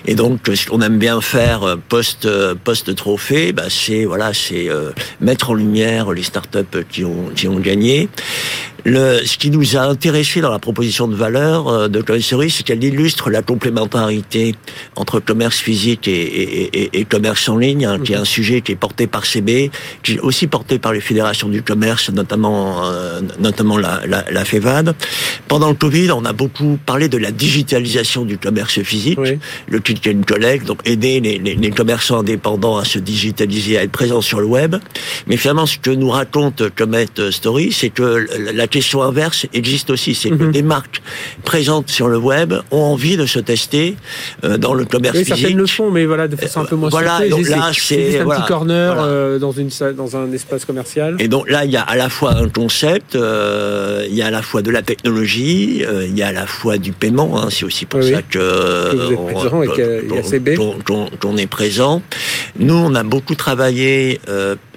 Et donc ce qu'on aime bien faire post post trophée, bah, c'est voilà c'est mettre en lumière les startups qui ont qui ont gagné le, ce qui nous a intéressé dans la proposition de valeur euh, de Story, c'est qu'elle illustre la complémentarité entre commerce physique et, et, et, commerce en ligne, hein, qui est un sujet qui est porté par CB, qui est aussi porté par les fédérations du commerce, notamment euh, notamment la, la, la, FEVAD. Pendant le Covid, on a beaucoup parlé de la digitalisation du commerce physique, le click and collect, donc aider les, les, les, commerçants indépendants à se digitaliser, à être présents sur le web. Mais finalement, ce que nous raconte Comet Story, c'est que la question inverse existe aussi, c'est que mhm. des marques présentes sur le web ont envie de se tester euh, dans le commerce oui, Certaines le font, mais voilà, de façon un peu moins Voilà, donc là, c'est un petit corner euh, dans une dans un espace commercial. Et donc là, il y a à la fois un concept, euh, il y a à la fois de la technologie, il y a à la fois du paiement. Hein, c'est aussi pour ça que, qu'on est présent. Nous, on a beaucoup travaillé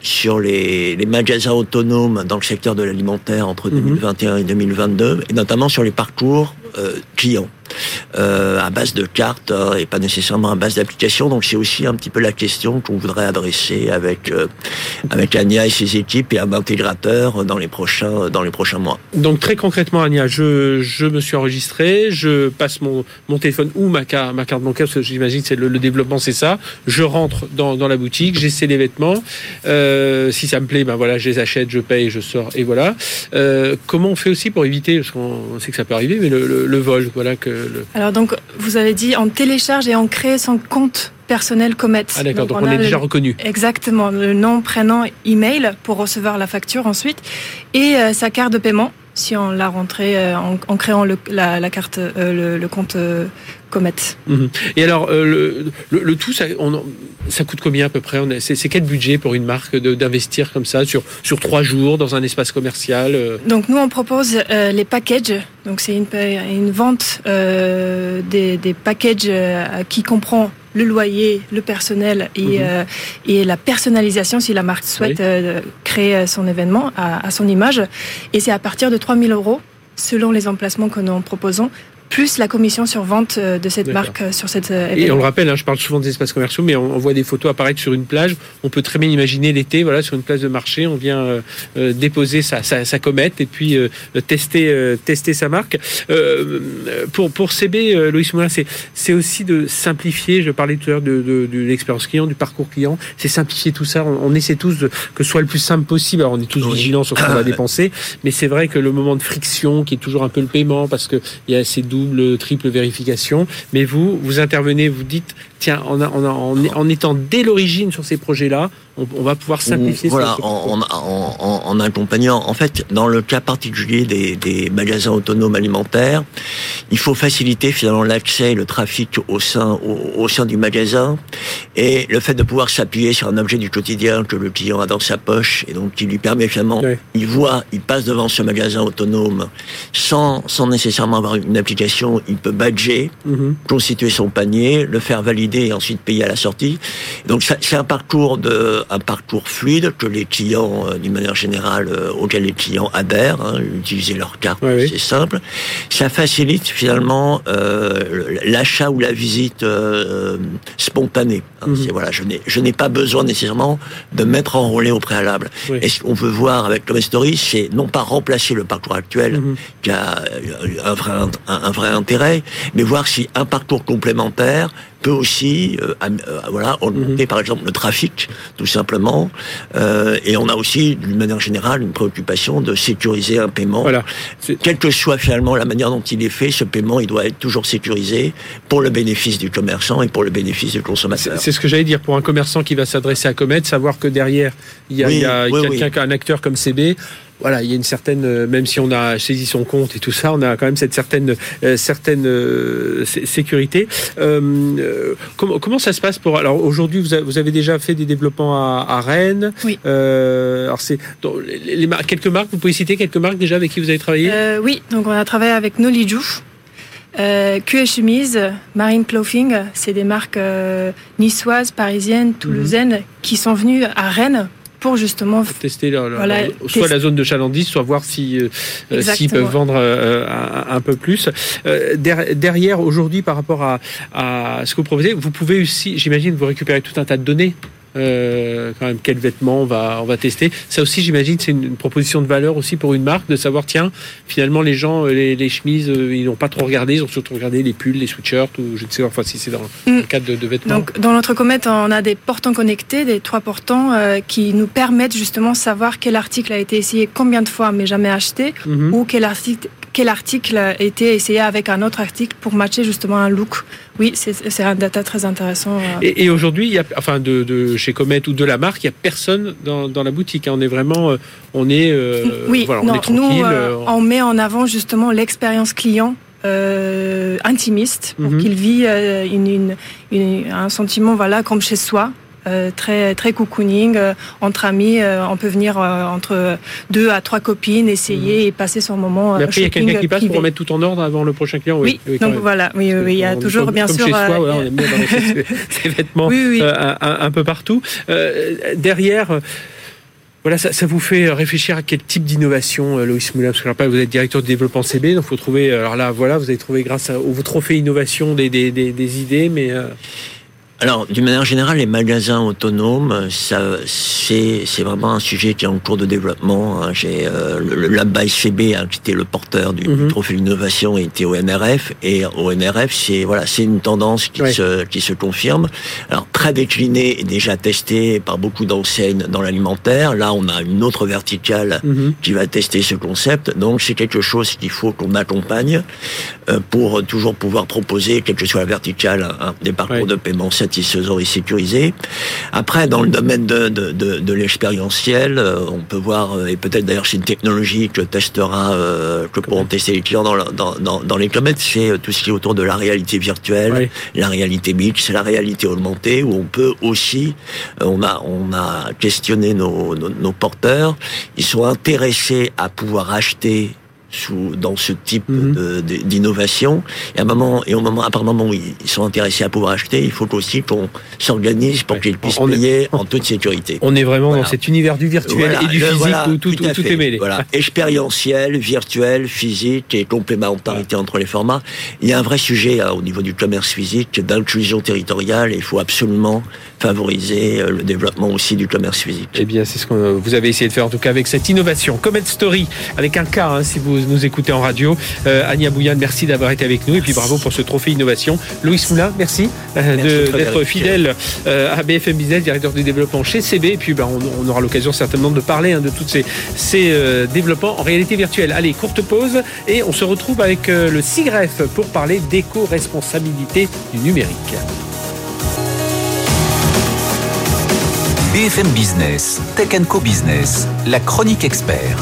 sur les, les, magasins autonomes dans le secteur de l'alimentaire entre 2021 mhm. et 2022, et notamment sur les parcours euh, clients. Euh, à base de cartes hein, et pas nécessairement à base d'applications. Donc c'est aussi un petit peu la question qu'on voudrait adresser avec euh, avec Ania et ses équipes et un intégrateur dans les prochains dans les prochains mois. Donc très concrètement, Ania, je, je me suis enregistré, je passe mon, mon téléphone ou ma, carte, ma carte bancaire, parce que j'imagine que le, le, développement c'est ça. Je rentre dans, dans la boutique, j'essaie les vêtements. Euh, si ça me plaît, ben voilà, je les achète, je paye, je sors et voilà. Euh, comment on fait aussi pour éviter, parce qu'on sait que ça peut arriver, mais le, le, le vol, voilà que alors donc, vous avez dit on télécharge et on crée son compte personnel Comet. Ah d'accord, donc, on, est déjà reconnu. Exactement, le nom, prénom, email pour recevoir la facture ensuite et euh, sa carte de paiement si on l'a rentré euh, en, créant la, carte, euh, le, compte Comet. Mhm. Et alors, le, le, tout, ça, ça, coûte combien à peu près C'est quel budget pour une marque d'investir comme ça sur, sur trois jours dans un espace commercial Donc nous, on propose les packages. Donc c'est une, une vente des, des packages qui comprend le loyer, le personnel et, mhm. euh, et la personnalisation si la marque souhaite euh, créer euh, son événement à, à son image. Et c'est à partir de 3000 euros selon les emplacements que nous proposons plus la commission sur vente euh, de cette marque euh, sur cette événement. Et on le rappelle, hein, je parle souvent des espaces commerciaux, mais on, voit des photos apparaître sur une plage. On peut très bien imaginer l'été, voilà, sur une place de marché, on vient euh, déposer sa, sa, sa, comète et puis tester tester sa marque. pour pour CB, Loïs Moulin, c'est c'est aussi de simplifier. Je parlais tout à l'heure de, de, de l'expérience client, du parcours client. C'est simplifier tout ça. On, essaie tous de, que ce soit le plus simple possible. Alors on est tous vigilants sur ce qu'on va dépenser, mais c'est vrai que le moment de friction, qui est toujours un peu le paiement, parce que il y a ces double, triple vérification. Mais vous, vous intervenez, vous dites, tiens, en, étant dès l'origine sur ces projets-là, on, va pouvoir simplifier. Voilà, en, accompagnant. En fait, dans le cas particulier des, des magasins autonomes alimentaires, il faut faciliter finalement l'accès et le trafic au sein, au, sein du magasin, et le fait de pouvoir s'appuyer sur un objet du quotidien que le client a dans sa poche, et donc qui lui permet finalement, il voit, il passe devant ce magasin autonome sans, sans nécessairement avoir une application, il peut badger, mhm. constituer son panier, le faire valider et ensuite payer à la sortie. Donc c'est un parcours de un parcours fluide que les clients, euh, d'une manière générale, euh, auquel les clients adhèrent, hein, utiliser leur carte, c'est simple. Ça facilite finalement euh, l'achat ou la visite spontanée. Hein. Mhm. Voilà, je n'ai je n'ai pas besoin nécessairement de mettre en relais au préalable. Et ce qu'on veut voir avec Tom Story, c'est non pas remplacer le parcours actuel mhm. qui a un vrai, un vrai intérêt, mais voir si un parcours complémentaire peut aussi euh, euh, voilà augmenter mhm. par exemple le trafic tout simplement. Euh, et on a aussi d'une manière générale une préoccupation de sécuriser un paiement. Voilà. quelle que soit finalement la manière dont il est fait ce paiement il doit être toujours sécurisé pour le bénéfice du commerçant et pour le bénéfice du consommateur. C'est ce que j'allais dire. Pour un commerçant qui va s'adresser à Comet savoir que derrière il y a, quelqu'un un acteur comme CB voilà, il y a une certaine, euh, même si on a saisi son compte et tout ça, on a quand même cette certaine, euh, certaine euh, sécurité. comment, comment ça se passe pour Alors aujourd'hui, vous, vous, avez déjà fait des développements à, à Rennes. Oui. alors c'est les, les, quelques marques. Vous pouvez citer quelques marques déjà avec qui vous avez travaillé? Oui, donc on a travaillé avec Nolijou. Euh, Q et Chemise, Marine Clothing, c'est des marques niçoises, parisiennes, toulousaines mhm. qui sont venues à Rennes pour justement tester soit la zone de chalandise, soit voir si euh, euh, s'ils peuvent vendre euh, un, peu plus. derrière, aujourd'hui, par rapport à, à ce que vous proposez, vous pouvez aussi, j'imagine, vous récupérer tout un tas de données euh, quand même quels vêtements on va on va tester. Ça aussi, j'imagine, c'est une, proposition de valeur aussi pour une marque de savoir tiens, finalement les gens euh, les, chemises euh, ils n'ont pas trop regardé, ils ont surtout regardé les pulls, les sweatshirts ou je ne sais pas enfin si c'est dans le mm. cadre de, vêtements. Donc dans notre comète, on a des portants connectés, des trois portants qui nous permettent justement de savoir quel article a été essayé combien de fois mais jamais acheté mm-hmm. ou quel article quel article été essayé avec un autre article pour matcher justement un look. Oui, c'est un data très intéressant. Euh. Et, aujourd'hui, il y a, enfin, de, chez Comet ou de la marque, il n'y a personne dans, la boutique. Hein. On est vraiment, euh, on est, euh, oui, non, nous, on met en avant justement l'expérience client intimiste pour mhm. qu'il vit un sentiment voilà comme chez soi très très cocooning euh, entre amis. Euh, on peut venir entre deux à trois copines, essayer mmh. et passer son moment. Mais après, il y a quelqu'un qui passe pour remettre tout en ordre avant le prochain client. Oui, donc voilà, oui, il y a toujours bien sûr. Chez soi, on aime bien ces, vêtements un, peu partout. derrière. Voilà, ça, vous fait réfléchir à quel type d'innovation, Loïs Moulin Parce que rappelle, vous êtes directeur de développement CB, donc faut trouver. Alors là, voilà, vous avez trouvé grâce au trophée innovation des, des, des, idées, mais. Alors, d'une manière générale, les magasins autonomes, ça, c'est, c'est vraiment un sujet qui est en cours de développement. Hein. J'ai euh, le, lab by CB, hein, qui était le porteur du, mm trophée d'innovation, était au NRF, et au NRF, c'est voilà, c'est une tendance qui se qui se confirme. Alors très déclinée et déjà testée par beaucoup d'enseignes dans l'alimentaire. Là, on a une autre verticale mhm. qui va tester ce concept. Donc, c'est quelque chose qu'il faut qu'on accompagne euh, pour toujours pouvoir proposer, quelle que soit la verticale, hein, des parcours de paiement satisfaisant et sécurisé. Après, dans le domaine de, de, de, de l'expérientiel, euh, on peut voir, euh, et peut-être d'ailleurs c'est une technologie que testera, euh, que pourront tester les clients dans, dans, dans, dans les kilomètres, c'est tout ce qui est autour de la réalité virtuelle, la réalité mixte, la réalité augmentée, où on peut aussi, on a, on a questionné nos, nos, nos porteurs, ils sont intéressés à pouvoir acheter sous, dans ce type mhm. d'innovation. Et à un moment, et au moment, à partir du moment où ils sont intéressés à pouvoir acheter, il faut aussi qu'on s'organise pour qu'ils puissent payer en toute sécurité. On est vraiment dans cet univers du virtuel et du physique où tout, tout, est mêlé. Voilà, expérientiel, virtuel, physique et complémentarité entre les formats. Il y a un vrai sujet hein, au niveau du commerce physique d'inclusion territoriale. Et il faut absolument favoriser euh, le développement aussi du commerce physique. Eh bien, c'est ce que vous avez essayé de faire en tout cas avec cette innovation. Comet Story, avec un cas, hein, si vous nous écoutez en radio. Euh, Ania Bouyan, merci d'avoir été avec nous et puis bravo pour ce trophée innovation. Louis Moulin, merci, euh, d'être fidèle à BFM Business, directeur du développement chez CB. Et puis ben, on, aura l'occasion certainement de parler hein, de tous ces, ces développements en réalité virtuelle. Allez, courte pause et on se retrouve avec le SIGREF pour parler d'éco-responsabilité du numérique. BFM Business, Tech Co Business, la chronique expert.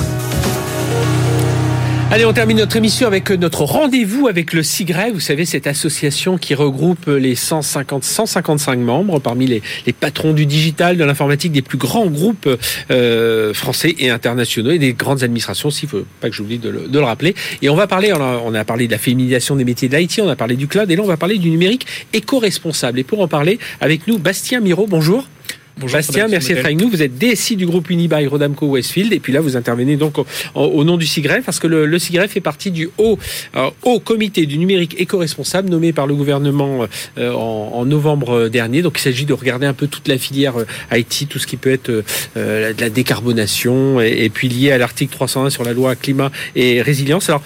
Allez, on termine notre émission avec notre rendez-vous avec le SIGRE. Vous savez, cette association qui regroupe les 150, 155 membres parmi les, les patrons du digital, de l'informatique, des plus grands groupes euh, français et internationaux et des grandes administrations, s'il faut pas que j'oublie de, de, le rappeler. Et on va parler, on a, on a parlé de la féminisation des métiers de l'IT, on a parlé du cloud et là, on va parler du numérique éco-responsable. Et pour en parler avec nous, Bastien Miro, bonjour. Bonjour Bastien, merci d'être avec nous. Vous êtes DSI du groupe Unibail Rodamco Westfield et puis là vous intervenez donc au, nom du SIGREF parce que le, le SIGREF fait partie du haut, euh, haut comité du numérique éco-responsable nommé par le gouvernement euh, en, novembre dernier. Donc il s'agit de regarder un peu toute la filière euh, IT, tout ce qui peut être de la décarbonation et, et puis lié à l'article 301 sur la loi climat et résilience. Alors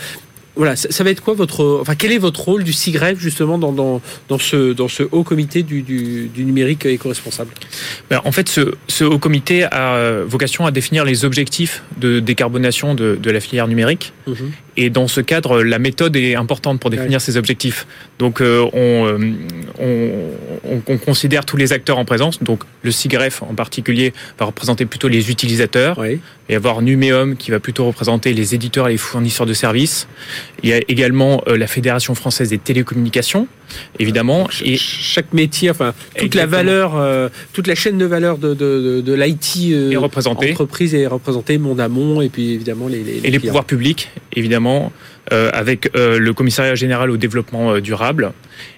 voilà, ça, va être quoi votre, enfin, quel est votre rôle du SIGREF justement dans, dans, dans, ce, dans ce haut comité du, du, du numérique éco-responsable? Ben, En fait, ce, ce, haut comité a vocation à définir les objectifs de décarbonation de, de la filière numérique. Mhm. Et dans ce cadre, la méthode est importante pour définir ces objectifs. Donc euh, on, on, on, considère tous les acteurs en présence. Donc le SIGREF en particulier va représenter plutôt les utilisateurs. Il va y avoir Numéum qui va plutôt représenter les éditeurs et les fournisseurs de services. Il y a également la Fédération française des télécommunications, évidemment. Et chaque métier, enfin toute la valeur, toute la chaîne de valeur de, de, de, l'IT est représentée. entreprise est représentée, mon amont et puis évidemment les, les, et les pouvoirs publics, évidemment, euh, avec euh, le commissariat général au développement euh, durable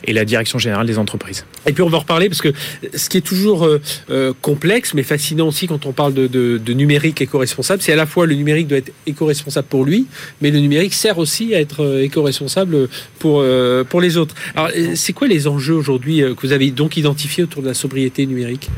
et la direction générale des entreprises. Et puis on va en reparler parce que ce qui est toujours complexe mais fascinant aussi quand on parle de, de, de numérique éco-responsable, c'est à la fois le numérique doit être éco-responsable pour lui, mais le numérique sert aussi à être éco-responsable pour, pour les autres. Alors c'est quoi les enjeux aujourd'hui que vous avez donc identifiés autour de la sobriété numérique?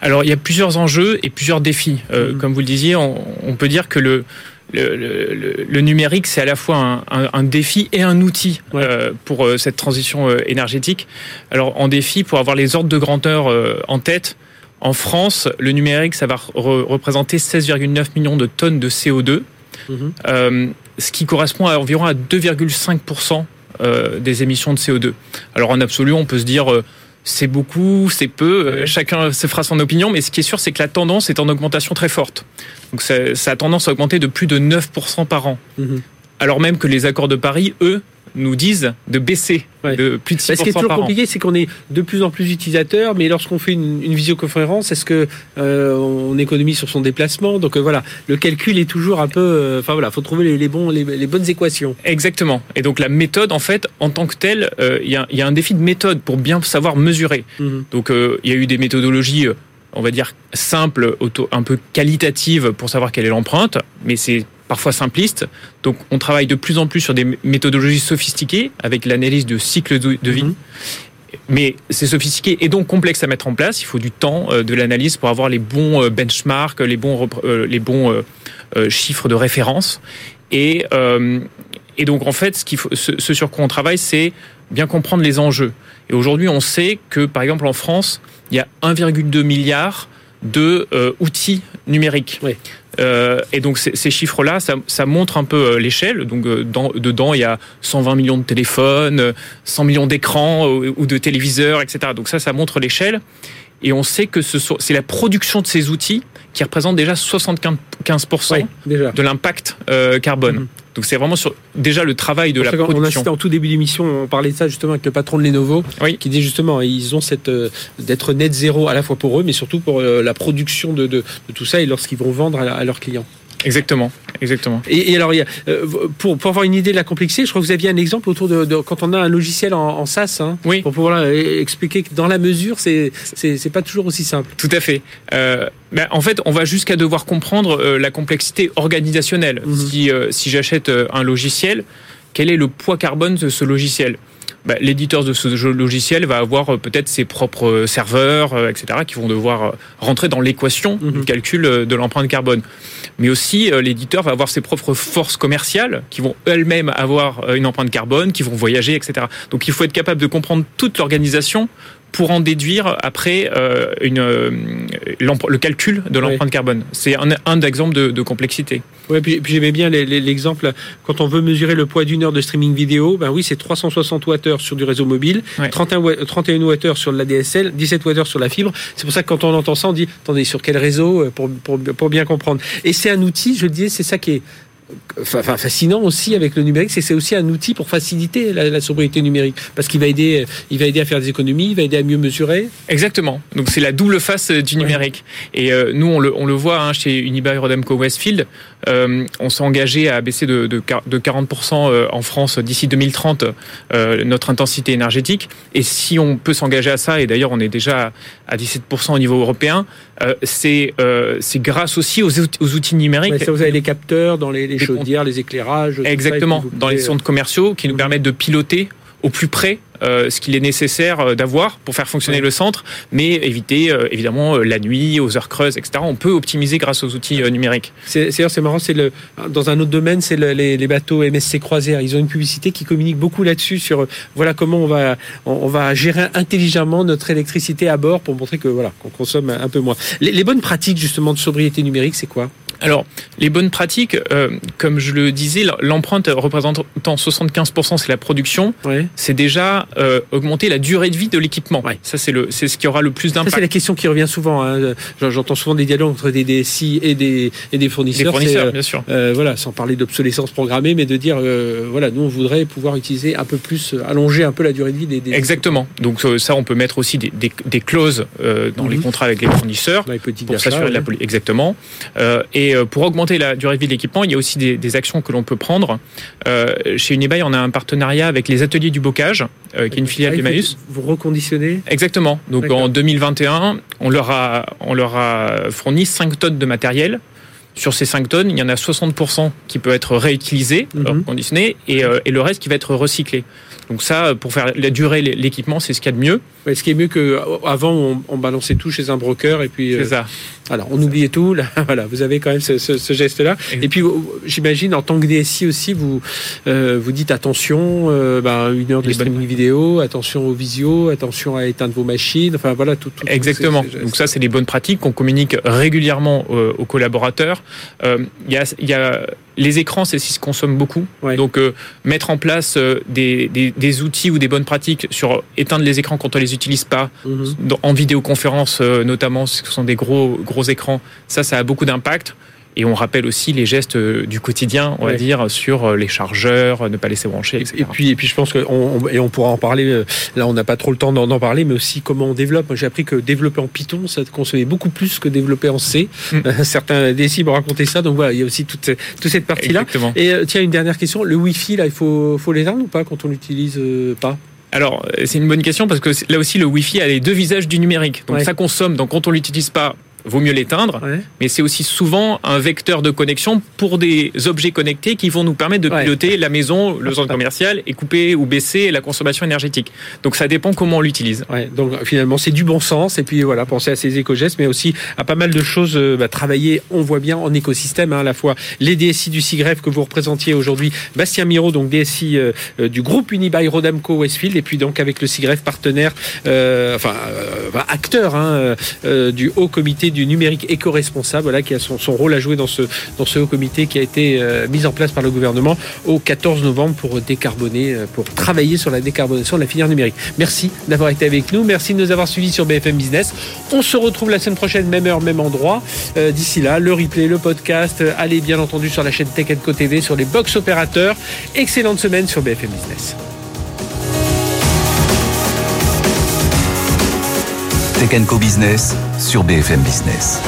Alors il y a plusieurs enjeux et plusieurs défis. Euh, Comme vous le disiez, on, on peut dire que le le, le, le, numérique, c'est à la fois un, un, un, défi et un outil euh, pour euh, cette transition euh, énergétique. Alors, en défi, pour avoir les ordres de grandeur en tête, en France, le numérique, ça va re représenter 16,9 millions de tonnes de CO2, mmh. ce qui correspond à environ à 2,5% des émissions de CO2. Alors, en absolu, on peut se dire c'est beaucoup, c'est peu, chacun se fera son opinion, mais ce qui est sûr, c'est que la tendance est en augmentation très forte. Donc ça, ça, a tendance à augmenter de plus de 9% par an. Mhm. Alors même que les accords de Paris, eux, nous disent de baisser ouais. de plus de 6% Ce qui est toujours compliqué, c'est qu'on est de plus en plus utilisateurs, mais lorsqu'on fait une, une visioconférence, est-ce que euh, on économise sur son déplacement? Donc euh, voilà, le calcul est toujours un peu. euh, Enfin voilà, faut trouver les, les bons, les, les, bonnes équations. Exactement. Et donc la méthode, en fait, en tant que telle, il y, a, y, a un défi de méthode pour bien savoir mesurer. Mmh. Donc il y a eu des méthodologies on va dire simple, un peu qualitative pour savoir quelle est l'empreinte, mais c'est parfois simpliste. Donc on travaille de plus en plus sur des méthodologies sophistiquées avec l'analyse de cycle de, vie. Mhm. Mmh. Mais c'est sophistiqué et donc complexe à mettre en place. Il faut du temps, euh, de l'analyse pour avoir les bons euh, benchmarks, les bons, euh, les bons chiffres de référence. Et, et donc en fait, ce, qu'il faut, ce, ce sur quoi on travaille, c'est bien comprendre les enjeux. Et aujourd'hui, on sait que, par exemple, en France, il y a 1,2 milliard de euh, outils numériques. Oui. Euh, et donc ces, ces chiffres-là, ça, ça, montre un peu euh, l'échelle. Donc dans, dedans, il y a 120 millions de téléphones, 100 millions d'écrans ou, ou, de téléviseurs, etc. Donc ça, ça montre l'échelle. Et on sait que ce c'est la production de ces outils qui représente déjà 75% oui, déjà. de l'impact euh, carbone. Mhm. Mmh. Donc c'est vraiment sur déjà le travail de la on production. On a en tout début d'émission, on parlait de ça justement avec le patron de Lenovo, oui. qui dit justement ils ont cette euh, d'être net zéro à la fois pour eux, mais surtout pour euh, la production de, de, de tout ça et lorsqu'ils vont vendre à, à leurs clients. Exactement, exactement. Et, et alors, euh, pour, pour avoir une idée de la complexité, je crois que vous aviez un exemple autour de, de quand on a un logiciel en, en SaaS, hein, oui. pour pouvoir euh, expliquer que dans la mesure, c'est c'est pas toujours aussi simple. Tout à fait. Euh, ben, en fait, on va jusqu'à devoir comprendre euh, la complexité organisationnelle. Mhm. Si, euh, si j'achète un logiciel, quel est le poids carbone de ce logiciel? Bah, l'éditeur de ce logiciel va avoir euh, peut-être ses propres serveurs, euh, etc., qui vont devoir euh, rentrer dans l'équation Mhm. mmh. du calcul euh, de l'empreinte carbone. Mais aussi, euh, l'éditeur va avoir ses propres forces commerciales qui vont elles-mêmes avoir euh, une empreinte carbone, qui vont voyager, etc. Donc il faut être capable de comprendre toute l'organisation pour en déduire après euh, une, euh, le calcul de l'empreinte oui. carbone. C'est un, un exemple de, de, complexité. Oui, puis, puis j'aimais bien l'exemple, quand on veut mesurer le poids d'une heure de streaming vidéo, ben oui, c'est 360 Wh sur du réseau mobile, ouais. 31, 31 Wh sur l'ADSL, 17 Wh sur la fibre. C'est pour ça que quand on entend ça, on dit, attendez, sur quel réseau euh, pour, pour, pour bien comprendre. Et c'est un outil, je disais, c'est ça qui est enfin fascinant aussi avec le numérique, c'est c'est aussi un outil pour faciliter la, la sobriété numérique parce qu'il va aider, il va aider à faire des économies, il va aider à mieux mesurer. Exactement. Donc c'est la double face du numérique. Ouais. Et euh, nous on le, on le voit hein, chez Unibail Rodamco Westfield, euh, on s'est engagé à baisser de, de, de 40% en France d'ici 2030 euh, notre intensité énergétique. Et si on peut s'engager à ça, et d'ailleurs on est déjà à 17% au niveau européen, euh, c'est grâce aussi aux, aux outils numériques. Ouais, ça, vous avez les capteurs dans les, les chaudières, les éclairages. Exactement, dans les centres commerciaux qui nous permettre de piloter au plus près ce qu'il est nécessaire d'avoir pour faire fonctionner le centre, mais éviter évidemment la nuit, aux heures creuses, etc. On peut optimiser grâce aux outils numériques. C'est c'est marrant, c'est le dans un autre domaine, c'est les, les, bateaux MSC croisière. Ils ont une publicité qui communique beaucoup là-dessus sur voilà comment on va on, va gérer intelligemment notre électricité à bord pour montrer que voilà qu'on consomme un peu moins. les bonnes pratiques justement de sobriété numérique, c'est quoi? Alors, les bonnes pratiques, euh, comme je le disais, l'empreinte représentant 75%, c'est la production. C'est déjà euh, augmenter la durée de vie de l'équipement. Ça, c'est le, c'est ce qui aura le plus d'impact. C'est la question qui revient souvent. Hein. J'entends souvent des dialogues entre des DSI et des, et des fournisseurs. Des fournisseurs, euh, bien sûr. voilà, sans parler d'obsolescence programmée, mais de dire, voilà, nous, on voudrait pouvoir utiliser un peu plus, allonger un peu la durée de vie des. des Exactement. Donc ça, on peut mettre aussi des, des, des clauses dans les mhm. contrats avec les fournisseurs pour s'assurer de la Exactement. et et euh, pour augmenter la durée de vie de l'équipement, il y a aussi des, actions que l'on peut prendre. Euh, chez Unibail, on a un partenariat avec les ateliers du bocage, euh, qui est une filiale d'Emmaüs. Vous reconditionnez Exactement. Donc en 2021, on leur a, on leur a fourni 5 tonnes de matériel. Sur ces 5 tonnes, il y en a 60% qui peut être réutilisé, mhm. reconditionné, et, et le reste qui va être recyclé. Donc ça, pour faire la durée l'équipement, c'est ce qu'il y a de mieux. ce qui est mieux qu'avant, on, on, balançait tout chez un broker et puis. C'est ça. Alors, on oubliait tout. Là, voilà, vous avez quand même ce, ce, geste-là. Et puis, j'imagine, en tant que DSI aussi, vous euh, vous dites attention, euh, ben, une heure de streaming vidéo, attention aux visio, attention à éteindre vos machines. Enfin, voilà, tout. tout Exactement. Donc ça, c'est des bonnes pratiques qu'on communique régulièrement euh, aux collaborateurs. Il y a, y a les écrans, c'est ce qui se consomme beaucoup. Donc, mettre en place des, des, des, outils ou des bonnes pratiques sur éteindre les écrans quand on les utilise pas, mhm. en vidéoconférence notamment, ce sont des gros gros écrans, ça, ça a beaucoup d'impact. Et on rappelle aussi les gestes euh, du quotidien, on va dire, sur euh, les chargeurs, euh, ne pas laisser brancher, etc. Et puis, et puis je pense que on, et on pourra en parler. Là, on n'a pas trop le temps d'en parler, mais aussi comment on développe. J'ai appris que développer en Python, ça consommait beaucoup plus que développer en C. Mm. Certains décis m'ont raconté ça. Donc voilà, il y a aussi toute, toute cette partie-là. Et tiens, une dernière question. Le Wi-Fi, là, il faut, faut l'éteindre ou pas quand on l'utilise pas? Alors, c'est une bonne question parce que là aussi, le Wi-Fi a les deux visages du numérique. Donc, ça consomme. Donc, quand on l'utilise pas, vaut mieux l'éteindre, mais c'est aussi souvent un vecteur de connexion pour des objets connectés qui vont nous permettre de piloter la maison, le centre commercial et couper ou baisser la consommation énergétique. Donc ça dépend comment on l'utilise. donc finalement c'est du bon sens et puis voilà penser à ces éco-gestes, mais aussi à pas mal de choses. Euh, bah, travailler, on voit bien en écosystème hein, à la fois les DSI du SIGREF que vous représentiez aujourd'hui, Bastien Miro, donc DSI euh, euh, du groupe Unibail Rodamco Westfield, et puis donc avec le SIGREF partenaire, enfin acteur hein, du haut comité du numérique éco-responsable, voilà, qui a son, rôle à jouer dans ce, dans ce haut comité qui a été euh, mis en place par le gouvernement au 14 novembre pour décarboner, euh, pour travailler sur la décarbonation de la filière numérique. Merci d'avoir été avec nous. Merci de nous avoir suivis sur BFM Business. On se retrouve la semaine prochaine, même heure, même endroit. Euh, d'ici là, le replay, le podcast, allez bien entendu sur la chaîne Tech Co TV, sur les box opérateurs. Excellente semaine sur BFM Business. Tech Co Business sur BFM Business.